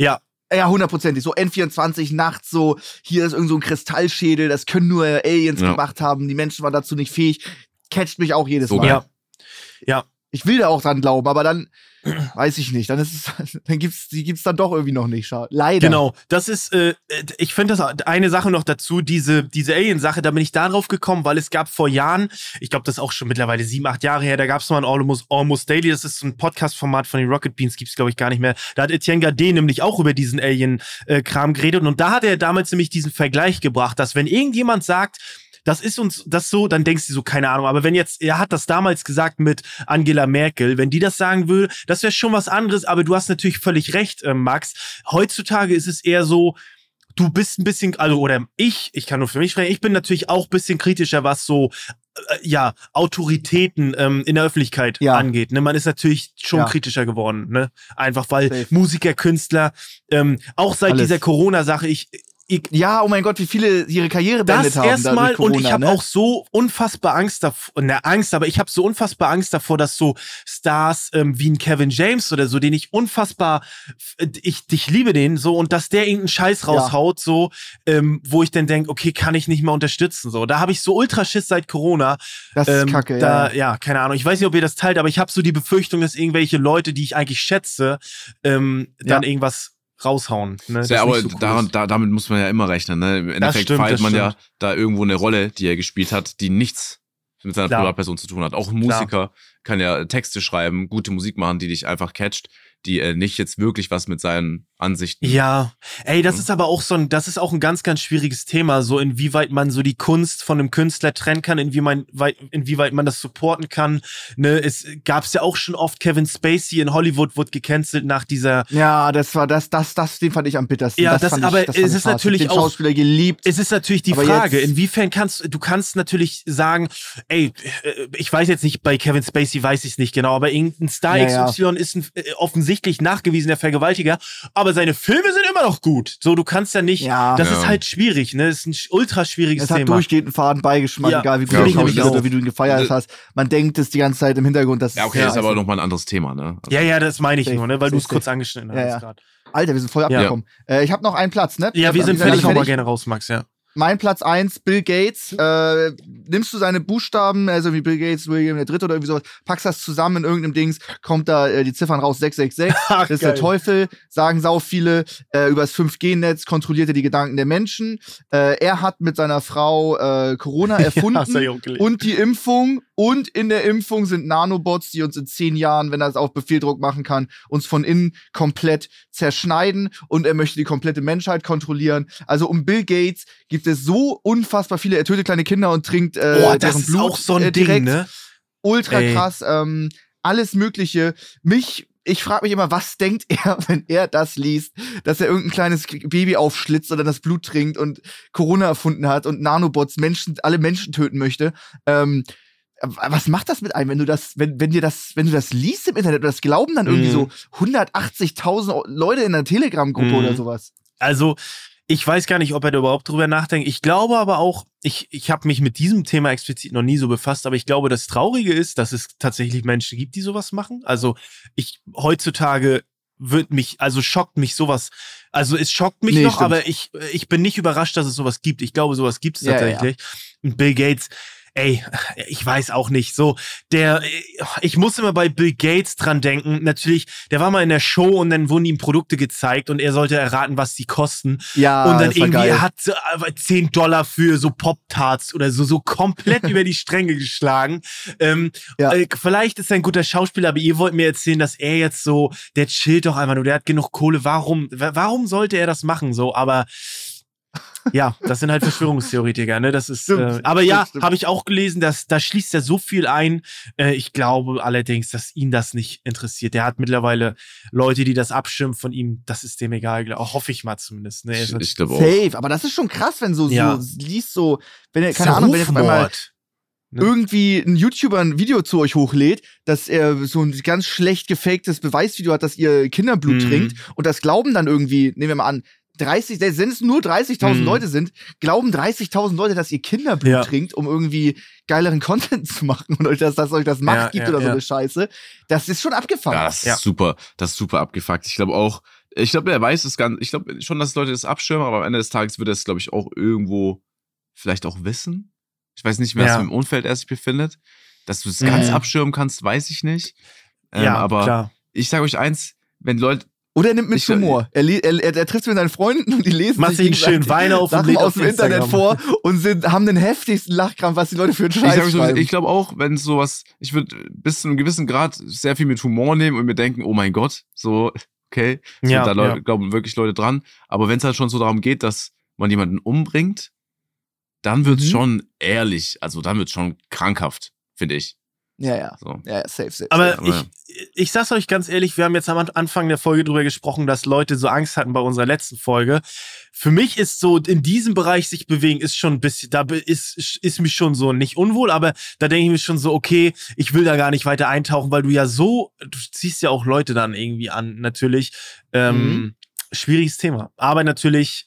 Ja. Ja, hundertprozentig. So N24 nachts, so, hier ist irgend so ein Kristallschädel, das können nur Aliens Ja. gemacht haben, die Menschen waren dazu nicht fähig. Catcht mich auch jedes So Mal. geil. Ja. Ich will da auch dran glauben, aber dann weiß ich nicht. Dann ist es, dann gibt's, die gibt's dann doch irgendwie noch nicht. Schade. Leider. Genau, das ist, äh, ich finde das eine Sache noch dazu, diese, diese Alien-Sache, da bin ich darauf gekommen, weil es gab vor Jahren, ich glaube, das ist auch schon mittlerweile sieben, acht Jahre her, da gab es mal ein Almost, Almost Daily, das ist so ein Podcast-Format von den Rocket Beans, gibt's glaube ich gar nicht mehr. Da hat Etienne Gade nämlich auch über diesen Alien-Kram geredet und da hat er damals nämlich diesen Vergleich gebracht, dass wenn irgendjemand sagt, das ist uns das so, dann denkst du so, keine Ahnung. Aber wenn jetzt, er hat das damals gesagt mit Angela Merkel, wenn die das sagen würde, das wäre schon was anderes. Aber du hast natürlich völlig recht, äh, Max. Heutzutage ist es eher so, du bist ein bisschen, also, oder ich, ich kann nur für mich sprechen, ich bin natürlich auch ein bisschen kritischer, was so, äh, ja, Autoritäten ähm, in der Öffentlichkeit Ja. angeht. Ne? Man ist natürlich schon Ja. kritischer geworden, ne? Einfach weil Safe. Musiker, Künstler, ähm, auch seit Alles. dieser Corona-Sache, ich, ich, Ja, oh mein Gott, wie viele ihre Karriere das beendet haben. erstmal dadurch Corona, und ich habe ne? auch so unfassbar Angst davor, ne Angst, aber ich habe so unfassbar Angst davor, dass so Stars ähm, wie ein Kevin James oder so, den ich unfassbar, ich, ich liebe den so und dass der irgendeinen Scheiß raushaut, so, ähm, wo ich dann denk, okay, kann ich nicht mehr unterstützen, so. Da habe ich so Ultraschiss seit Corona. Das ist Ähm, kacke, da, ja. ja. keine Ahnung. Ich weiß nicht, ob ihr das teilt, aber ich habe so die Befürchtung, dass irgendwelche Leute, die ich eigentlich schätze, ähm, dann Ja. irgendwas raushauen. Ne? Ja, aber so cool daran, da, damit muss man ja immer rechnen. Ne? Im Endeffekt stimmt, feiert man ja stimmt. da irgendwo eine Rolle, die er gespielt hat, die nichts mit seiner Klar. Privatperson zu tun hat. Auch ein Musiker kann ja Texte schreiben, gute Musik machen, die dich einfach catcht, die äh, nicht jetzt wirklich was mit seinen Ansichten. Ja, ey, das Mhm. ist aber auch so ein, das ist auch ein ganz, ganz schwieriges Thema, so inwieweit man so die Kunst von einem Künstler trennen kann, inwieweit, weit- inwieweit man das supporten kann. Ne, es gab's ja auch schon oft Kevin Spacey in Hollywood wurde gecancelt nach dieser. Ja, das war das, das, das, den fand ich am bittersten. Ja, das- fand aber ich, fand es ist hart. natürlich Ich hab auch- den Schauspieler geliebt. Es ist natürlich die Aber Frage, inwiefern kannst du kannst natürlich sagen, ey, äh, ich weiß jetzt nicht, bei Kevin Spacey weiß ich es nicht genau, aber irgendein Star Ja, ja. XY ist ein äh, offensichtlich nachgewiesener Vergewaltiger, aber seine Filme sind immer noch gut. So, du kannst ja nicht, Ja. das Ja. ist halt schwierig, ne? Das ist ein ultra schwieriges Es hat Thema. durchgehend einen faden Beigeschmack, Ja, egal wie gut ja, auch. oder wie du ihn gefeiert Äh, hast. Man denkt es die ganze Zeit im Hintergrund, dass Ja, okay, das ist aber nochmal ein anderes Thema, ne? Also, Ja, ja, das meine ich Safe, nur, ne? Weil du es kurz angeschnitten Ja, hast ja. gerade. Alter, wir sind voll Ja. abgekommen. Äh, ich habe noch einen Platz, ne? Ja, wir sind seid alle fertig, hau mal gerne raus, Max, ja. Mein Platz 1, Bill Gates. Äh, nimmst du seine Buchstaben, also wie Bill Gates, William der Dritte oder irgendwie sowas, packst das zusammen in irgendeinem Dings, kommt da äh, die Ziffern raus, 666. Ach, Das ist der Teufel, sagen sau viele. Äh, übers 5G-Netz kontrolliert er die Gedanken der Menschen. Äh, er hat mit seiner Frau äh, Corona erfunden. Ja, und die Impfung. Und in der Impfung sind Nanobots, die uns in zehn Jahren, wenn er es auf Befehldruck machen kann, uns von innen komplett zerschneiden. Und er möchte die komplette Menschheit kontrollieren. Also um Bill Gates gibt es so unfassbar viele. Er tötet kleine Kinder und trinkt äh, das deren ist Blut auch so ein äh, Ding, ne? Ultra Ey. krass. Ähm, alles Mögliche. Mich ich frage mich immer, was denkt er, wenn er das liest, dass er irgendein kleines Baby aufschlitzt oder das Blut trinkt und Corona erfunden hat und Nanobots Menschen, alle Menschen töten möchte. Ähm, was macht das mit einem, wenn du das, wenn, wenn dir das, wenn du das liest im Internet und das glauben dann irgendwie Mhm. so 180.000 Leute in einer Telegram-Gruppe Mhm. oder sowas? Also, ich weiß gar nicht, ob er da überhaupt drüber nachdenkt. Ich glaube aber auch, ich, ich habe mich mit diesem Thema explizit noch nie so befasst, aber ich glaube, das Traurige ist, dass es tatsächlich Menschen gibt, die sowas machen. Also, ich heutzutage wird mich, also schockt mich sowas. Also es schockt mich Nee, noch, stimmt. aber ich, ich bin nicht überrascht, dass es sowas gibt. Ich glaube, sowas gibt es Ja, ja, tatsächlich. Und Bill Gates, ey, ich weiß auch nicht. So, der, ich muss immer bei Bill Gates dran denken. Natürlich, der war mal in der Show und dann wurden ihm Produkte gezeigt und er sollte erraten, was die kosten. Ja, und dann irgendwie, geil. er hat so, äh, 10 Dollar für so Pop-Tarts oder so, so komplett über die Stränge geschlagen. Ähm, Ja. äh, vielleicht ist er ein guter Schauspieler, aber ihr wollt mir erzählen, dass er jetzt so, der chillt doch einfach nur, der hat genug Kohle. Warum, wa- warum sollte er das machen? So, aber ja, das sind halt Verschwörungstheoretiker, ne? Das ist. Stimmt, äh, aber stimmt, ja, habe ich auch gelesen, dass da schließt er so viel ein. Äh, ich glaube allerdings, dass ihn das nicht interessiert. Der hat mittlerweile Leute, die das abschirmen von ihm. Das ist dem egal. glaub- Hoffe ich mal zumindest. Ne? ich Also, ich glaube auch. Safe, aber das ist schon krass, wenn so, Ja. so liest so, wenn er, keine Ahnung, wenn einmal Rufmord. Ne? irgendwie ein YouTuber ein Video zu euch hochlädt, dass er so ein ganz schlecht gefaktes Beweisvideo hat, dass ihr Kinderblut Mhm. trinkt und das glauben dann irgendwie, nehmen wir mal an, 30, selbst wenn es nur 30.000 Mhm. Leute sind, glauben 30.000 Leute, dass ihr Kinderblut Ja. trinkt, um irgendwie geileren Content zu machen und euch das, dass euch das Macht Ja, gibt ja, oder so eine Scheiße. Das ist schon. Ja, das ist Ja. super, das ist super abgefuckt. Ich glaube auch, ich glaube, er weiß es ganz, ich glaube schon, dass Leute das abschirmen, aber am Ende des Tages wird er es, glaube ich, auch irgendwo vielleicht auch wissen. Ich weiß nicht mehr, Ja. was im Umfeld er sich befindet. Dass du es ganz Mhm. abschirmen kannst, weiß ich nicht. Ähm, ja, aber klar. ich sage euch eins, wenn Leute, Oder er nimmt mit Ich- Humor. Er, er, er, er trifft sich mit seinen Freunden und die lesen Macht sich einen schönen Wein auf und Sachen aus dem Internet Instagram. vor und sind, haben den heftigsten Lachkrampf, was die Leute für einen ich, Scheiß euch so, ich glaube auch, wenn sowas, ich würde bis zu einem gewissen Grad sehr viel mit Humor nehmen und mir denken, oh mein Gott, so, okay, so, Ja, da Leute, ja. glauben wirklich Leute dran. Aber wenn es halt schon so darum geht, dass man jemanden umbringt, dann wird's Mhm. schon ehrlich, also dann wird's schon krankhaft, finde ich. Ja, ja. So. Ja, ja, safe, safe. Aber safe. aber- ich, ich sag's euch ganz ehrlich, wir haben jetzt am Anfang der Folge drüber gesprochen, dass Leute so Angst hatten bei unserer letzten Folge. Für mich ist so, in diesem Bereich sich bewegen, ist schon ein bisschen, da ist, ist mich schon so nicht unwohl, aber da denke ich mir schon so, okay, ich will da gar nicht weiter eintauchen, weil du ja so, du ziehst ja auch Leute dann irgendwie an, natürlich. Ähm, Mhm. Schwieriges Thema. Aber natürlich,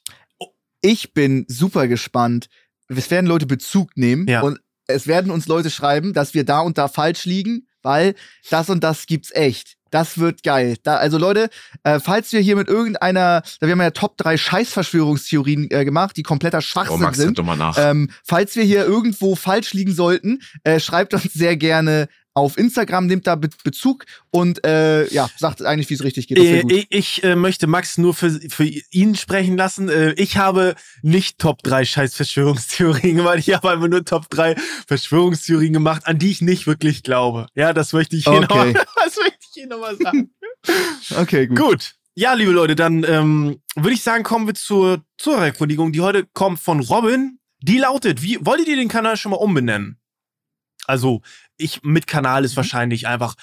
Ich bin super gespannt. Es werden Leute Bezug nehmen Ja. und es werden uns Leute schreiben, dass wir da und da falsch liegen, weil das und das gibt's echt. Das wird geil. Da, also Leute, äh, falls wir hier mit irgendeiner, da wir haben ja Top 3 Scheißverschwörungstheorien äh, gemacht, die kompletter Oh, Schwachsinn Max, sind. sind. doch mal nach. Ähm, falls wir hier irgendwo falsch liegen sollten, äh, schreibt uns sehr gerne auf Instagram, nimmt da Be Bezug und äh, ja, sagt eigentlich, wie es richtig geht. Äh, ich ich äh, möchte Max nur für, für ihn sprechen lassen. Äh, ich habe nicht Top 3 scheiß Verschwörungstheorien gemacht. Ich habe einfach nur Top 3 Verschwörungstheorien gemacht, an die ich nicht wirklich glaube. Ja, das möchte ich hier Okay. nochmal noch sagen. Okay, gut. Gut. Ja, liebe Leute, dann ähm, würde ich sagen, kommen wir zur Zuhörerkundigung, die heute kommt von Robin. Die lautet, wie wolltet ihr den Kanal schon mal umbenennen? Also, ich mit Kanal ist wahrscheinlich einfach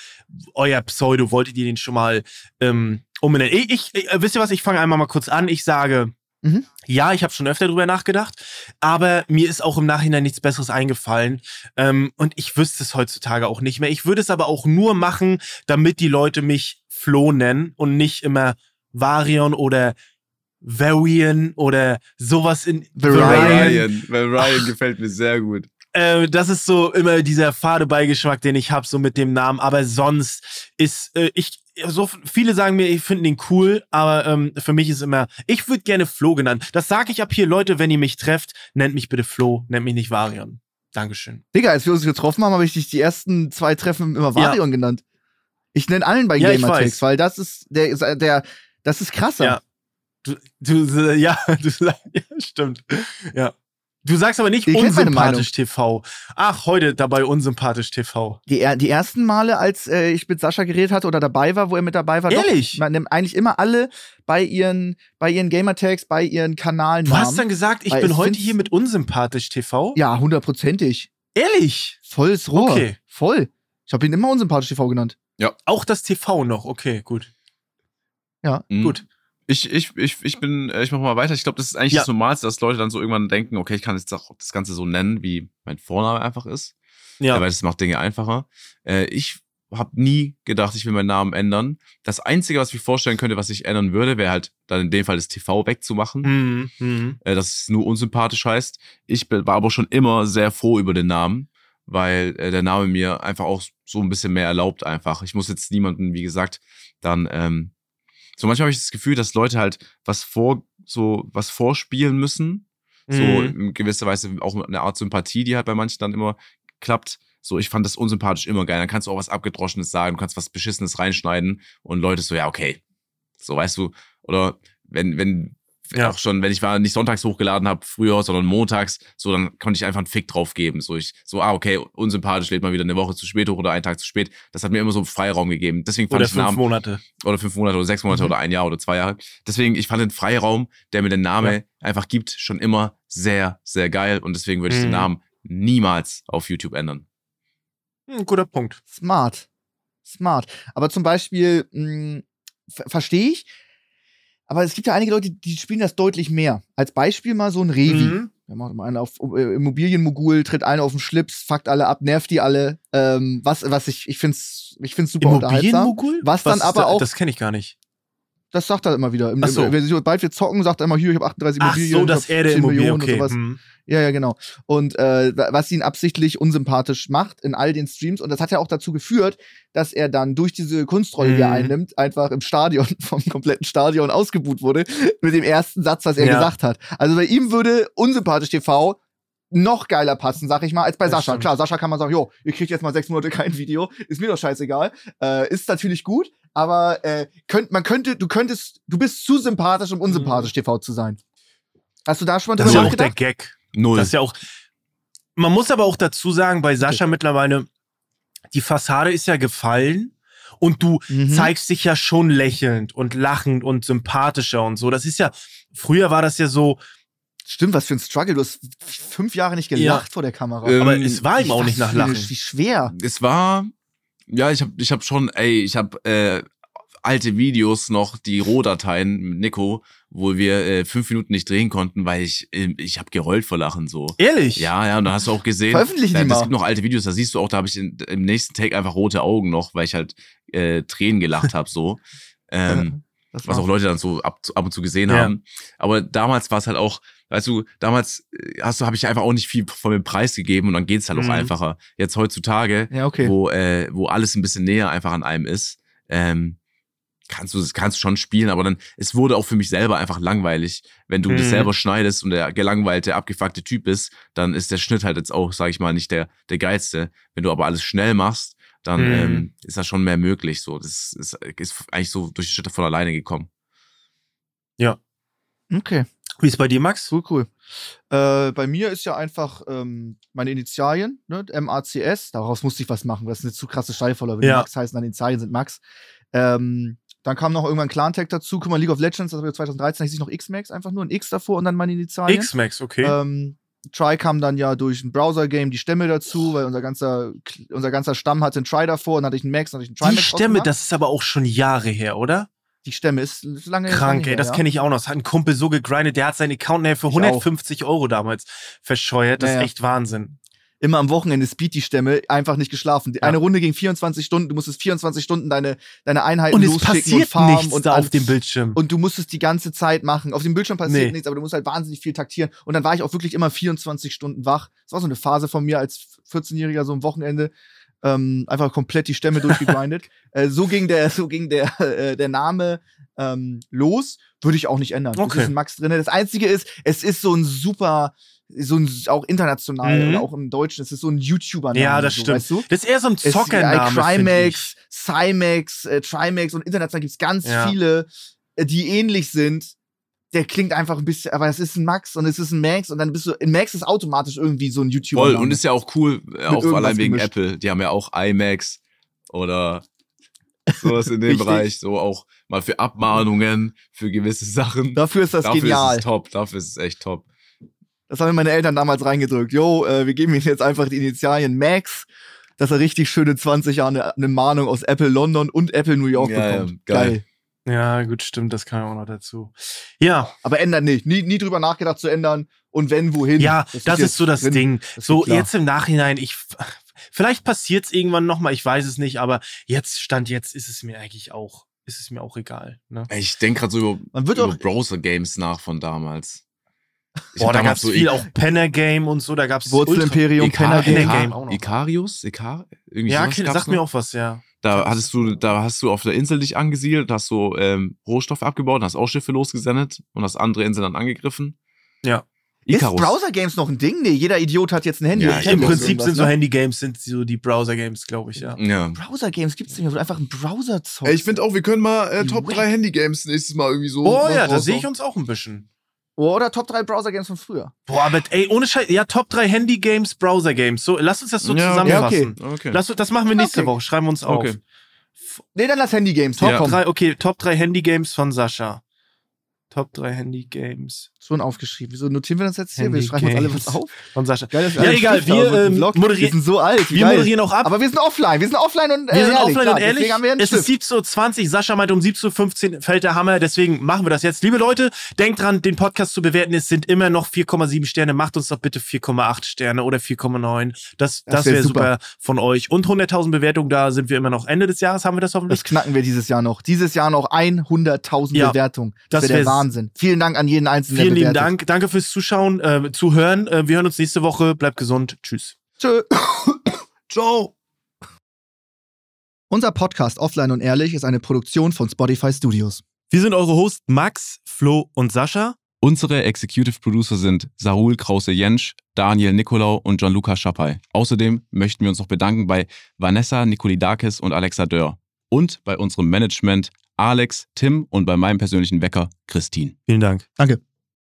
euer Pseudo. Wolltet ihr den schon mal ähm, umbenennen? Ich, ich, äh, wisst ihr was? Ich fange einmal mal kurz an. Ich sage, Mhm. ja, ich habe schon öfter drüber nachgedacht, aber mir ist auch im Nachhinein nichts Besseres eingefallen. Ähm, und ich wüsste es heutzutage auch nicht mehr. Ich würde es aber auch nur machen, damit die Leute mich Flo nennen und nicht immer Varion oder Varian oder sowas in Varian. Weil Ryan gefällt mir sehr gut. Äh, das ist so immer dieser fade Beigeschmack, den ich habe, so mit dem Namen. Aber sonst ist äh, ich so viele sagen mir, ich finde ihn cool, aber ähm, für mich ist immer, ich würde gerne Flo genannt. Das sage ich ab hier, Leute, wenn ihr mich trefft, nennt mich bitte Flo, nennt mich nicht Varion. Dankeschön. Digga, als wir uns getroffen haben, habe ich dich die ersten zwei Treffen immer Varion genannt. Ich nenne allen bei Ja, weiß. weil das ist der, der das ist krasser. Ja. Du, du, ja, du ja, stimmt. Ja. Du sagst aber nicht Ihr unsympathisch TV. Ach, heute dabei unsympathisch TV. Die, die ersten Male, als äh, ich mit Sascha geredet hatte oder dabei war, wo er mit dabei war, Ehrlich? Doch, man nimmt eigentlich immer alle bei ihren, bei ihren Gamertags, bei ihren Kanalen. Du hast dann gesagt, ich bin heute hier mit unsympathisch TV? Ja, hundertprozentig. Ehrlich? Volles Rohr. Okay. Voll. Ich habe ihn immer unsympathisch TV genannt. Auch das TV noch, okay, gut. Mhm. Gut. Ich, ich, ich, ich bin, äh, ich mach mal weiter. Ich glaube, das ist eigentlich Ja. das Normalste, dass Leute dann so irgendwann denken, okay, ich kann jetzt auch das Ganze so nennen, wie mein Vorname einfach ist. Ja. Weil das macht Dinge einfacher. Äh, ich habe nie gedacht, ich will meinen Namen ändern. Das Einzige, was ich mir vorstellen könnte, was ich ändern würde, wäre halt dann in dem Fall das TV wegzumachen. Mhm. Mhm. äh, dass es nur unsympathisch heißt. Ich war aber schon immer sehr froh über den Namen, weil äh, der Name mir einfach auch so ein bisschen mehr erlaubt einfach. Ich muss jetzt niemanden, wie gesagt, dann ähm, so manchmal habe ich das Gefühl, dass Leute halt was vor so was vorspielen müssen, so Mhm. in gewisser Weise auch eine Art Sympathie, die halt bei manchen dann immer klappt. So, ich fand das unsympathisch immer geil. Dann kannst du auch was Abgedroschenes sagen, du kannst was Beschissenes reinschneiden und Leute so, ja, okay. So, weißt du, oder wenn, wenn, Ja. auch schon, wenn ich war nicht sonntags hochgeladen habe, früher, sondern montags, so, dann konnte ich einfach einen Fick drauf geben. So, ich, so, ah, okay, unsympathisch, lädt mal wieder eine Woche zu spät hoch oder einen Tag zu spät. Das hat mir immer so Freiraum gegeben. Deswegen fand Oder ich den fünf Namen, Monate. oder fünf Monate oder sechs Monate Mhm. oder ein Jahr oder zwei Jahre. Deswegen, ich fand den Freiraum, der mir den Namen Ja. einfach gibt, schon immer sehr, sehr geil. Und deswegen würde ich den Mhm. Namen niemals auf YouTube ändern. Hm, guter Punkt. Smart. Smart. Aber zum Beispiel, ver verstehe ich. Aber es gibt ja einige Leute, die spielen das deutlich mehr. Als Beispiel mal so ein Revi. Mhm. Der macht mal einen auf äh, Immobilienmogul, tritt einen auf den Schlips, fuckt alle ab, nervt die alle. Ähm, was, was ich, ich find's, ich find's super unterhaltsam. Immobilienmogul? Was dann aber da? auch- Das kenne ich gar nicht. Das sagt er immer wieder. Im, Ach so. im, wenn wir zocken, sagt er immer, hier, ich habe 38 Ach Immobilien. so, ich dass er der 10 Immobilien, Millionen und okay. sowas. Hm. Ja, ja, genau. Und äh, wa- was ihn absichtlich unsympathisch macht in all den Streams. Und das hat ja auch dazu geführt, dass er dann durch diese Kunstrolle, die er Mhm. einnimmt, einfach im Stadion, vom kompletten Stadion ausgebuht wurde, mit dem ersten Satz, was er Ja. gesagt hat. Also bei ihm würde unsympathisch TV noch geiler passen, sag ich mal, als bei Das Sascha. stimmt. Klar, Sascha kann man sagen, jo, ihr kriegt jetzt mal sechs Monate kein Video, ist mir doch scheißegal. Äh, ist natürlich gut, aber äh, könnt, man könnte, du könntest, du bist zu sympathisch, um unsympathisch TV zu sein. Hast du da schon mal Das ist drüber ja auch der nachgedacht? Gag. Null. Das ist ja auch. Man muss aber auch dazu sagen, bei Sascha mittlerweile, die Fassade ist ja gefallen und du Mhm. zeigst dich ja schon lächelnd und lachend und sympathischer und so. Das ist ja, früher war das ja so, Stimmt, was für ein Struggle. Du hast fünf Jahre nicht gelacht vor der Kamera. Ähm, aber es war ihm auch nicht nach Lachen. Wie schwer. es war, ja, ich habe ich hab schon, ey, ich habe äh, alte Videos noch, die Rohdateien mit Nico, wo wir äh, fünf Minuten nicht drehen konnten, weil ich, äh, ich habe gerollt vor Lachen so. Ehrlich? Ja, ja, und da hast du auch gesehen, Veröffentlichen da, die es mal. gibt noch alte Videos, da siehst du auch, da habe ich in, im nächsten Take einfach rote Augen noch, weil ich halt äh, Tränen gelacht habe so. Ähm, was auch Leute dann so ab, ab und zu gesehen Ja. haben. Aber damals war es halt auch, weißt du, damals äh, hast du, habe ich einfach auch nicht viel von dem Preis gegeben und dann geht's halt Mhm. auch einfacher. Jetzt heutzutage, Ja, okay. wo, äh, wo alles ein bisschen näher einfach an einem ist, ähm, kannst du das kannst du schon spielen, aber dann, es wurde auch für mich selber einfach langweilig. Wenn du das Mhm. selber schneidest und der gelangweilte, abgefuckte Typ bist, dann ist der Schnitt halt jetzt auch, sag ich mal, nicht der, der geilste. Wenn du aber alles schnell machst, dann Mhm. ähm, ist da schon mehr möglich. So, das ist, ist eigentlich so durch die Schritte von alleine gekommen. Okay. Wie ist bei dir, Max? Cool, cool. Äh, bei mir ist ja einfach ähm, meine Initialien, ne? MACS. Daraus musste ich was machen. Das ist eine zu krasse Steilvorlage. Wenn Ja. die Max heißen, dann die Initialien sind Max. Ähm, dann kam noch irgendwann Clan-Tag dazu. Guck mal, League of Legends, das war 2013, da hieß ich noch X-Max, einfach nur ein X davor und dann meine Initialien. X-Max, okay. Ähm, Try kam dann ja durch ein Browser-Game die Stämme dazu, weil unser ganzer, unser ganzer Stamm hatte einen Try davor und dann hatte ich einen Max, dann hatte ich einen die Try-Max. Stämme, ausgemacht. das ist aber auch schon Jahre her, oder? Die Stämme ist, lange Krank, ey, das ja. kenne ich auch noch. Das hat ein Kumpel so gegrindet, der hat seinen Account nachher für Ich auch. 150 Euro damals verscheuert. Das Ja, ist echt Wahnsinn. immer am Wochenende Speed die Stämme, einfach nicht geschlafen. Ja. Eine Runde ging 24 Stunden, du musstest 24 Stunden deine, deine Einheiten Und es losschicken und passiert farmen nichts und auf dem Bildschirm. Und du musstest die ganze Zeit machen. Auf dem Bildschirm passiert Nee. nichts, aber du musst halt wahnsinnig viel taktieren. Und dann war ich auch wirklich immer 24 Stunden wach. Das war so eine Phase von mir als 14-Jähriger, so am Wochenende. Ähm, einfach komplett die Stämme durchgegrindet. äh, so ging der, so ging der, äh, der Name ähm, los. Würde ich auch nicht ändern. Okay. Das ist ein Max drin. Das Einzige ist, es ist so ein super, so ein, auch international Mhm. oder auch im Deutschen, es ist so ein YouTuber-Name. Ja, das so, stimmt. Weißt du? das ist eher so ein Zockername. Trimax, Cymax, äh, Trimax und international gibt es ganz Ja. viele, äh, die ähnlich sind. Der klingt einfach ein bisschen, aber es ist ein Max und es ist ein Max und dann bist du, in Max ist automatisch irgendwie so ein YouTuber. Voll, und ist ja auch cool, äh, auch allein wegen gemischt. Apple. Die haben ja auch iMacs oder sowas in dem. Bereich. So auch mal für Abmahnungen, für gewisse Sachen. Dafür ist das Dafür genial. ist es top, dafür ist es echt top. Das haben mir meine Eltern damals reingedrückt. Jo, äh, wir geben ihm jetzt einfach die Initialien Max, dass er richtig schöne 20 Jahre eine, eine Mahnung aus Apple London und Apple New York Ja, ja, bekommt. geil. Ja, gut, stimmt, das kam auch noch dazu. Ja, Aber ändern nicht. Nie, nie drüber nachgedacht zu ändern. Und wenn, wohin. ja, das, jetzt ist so das drin. Ding. Das So, jetzt im Nachhinein, ich. Vielleicht passiert es irgendwann nochmal, ich weiß es nicht, aber jetzt, Stand jetzt, ist es mir eigentlich auch, ist es mir auch egal. Ne? Ich denke gerade so über, Man wird über auch Browser-Games nach von damals. Ich Boah, da damals gab's viel, auch Penner Game und so, da gab's Wurzel-Imperium, Icar- Penner Penner Game. Noch. Icarius? Icar? Irgendwie Ja, sowas okay, sagt noch? mir auch was, ja. Da hattest du, da hast du auf der Insel dich angesiedelt, hast so ähm, Rohstoffe abgebaut, hast auch Schiffe losgesendet und hast andere Inseln dann angegriffen. Ja. Ist Icarus. Browser-Games noch ein Ding? Nee, jeder Idiot hat jetzt ein Handy. Ja, Im Prinzip sind so ne? Handy-Games, sind so die Browser-Games, glaube ich, ja. Ja. Browser-Games gibt's nicht mehr, du einfach einen Browser. Ey, ich finde auch, wir können mal äh, Top wack. 3 Handy-Games nächstes Mal irgendwie so. Oh ja, da sehe ich uns auch ein bisschen. Oder Top 3 Browser-Games von früher. Boah, aber ey, ohne Scheiß, ja, Top 3 Handy-Games, Browser-Games. So, lass uns das so Ja, zusammenfassen. Okay. Lass, das machen wir nächste Okay. Woche, schreiben wir uns auf. Okay. Nee, dann lass Handy-Games. Top Ja. komm. 3, okay, Top 3 Handy-Games von Sascha. Top 3 Handy-Games Schon aufgeschrieben. Wieso notieren wir das jetzt hier? Wir Handy schreiben uns alle Games. was auf. von Sascha. Geil, Ja, egal, wir, ähm, moderieren- Wir sind so alt. Wir geil. moderieren auch ab. Aber wir sind offline. Wir sind offline und äh, wir sind ehrlich, offline klar. und ehrlich. Haben wir Es ist Stift. 17.20 Uhr. Sascha meint, um 17.15 Uhr fällt der Hammer. Deswegen machen wir das jetzt. Liebe Leute, denkt dran, den Podcast zu bewerten. Es sind immer noch 4,7 Sterne. Macht uns doch bitte 4,8 Sterne oder 4,9. Das, das, Das wär wäre super. super. von euch. Und 100.000 Bewertungen, da sind wir immer noch. Ende des Jahres haben wir das hoffentlich. Das knacken wir dieses Jahr noch. Dieses Jahr noch 100.000 Ja, Bewertungen. das Das wäre der Wahnsinn. Vielen Dank an jeden Einzelnen, Vielen lieben. Dank. Danke fürs Zuschauen, äh, Zuhören. Äh, wir hören uns nächste Woche. Bleibt gesund. Tschüss. Tschö. Ciao. Unser Podcast Offline und Ehrlich ist eine Produktion von Spotify Studios. Wir sind eure Hosts Max, Flo und Sascha. Unsere Executive Producer sind Sarul Krause-Jensch, Daniel Nicolau und Gianluca Schappay. Außerdem möchten wir uns noch bedanken bei Vanessa Nikolidakis und Alexa Dörr. Und bei unserem Management Alex, Tim und bei meinem persönlichen Wecker Christine. Vielen Dank. Danke.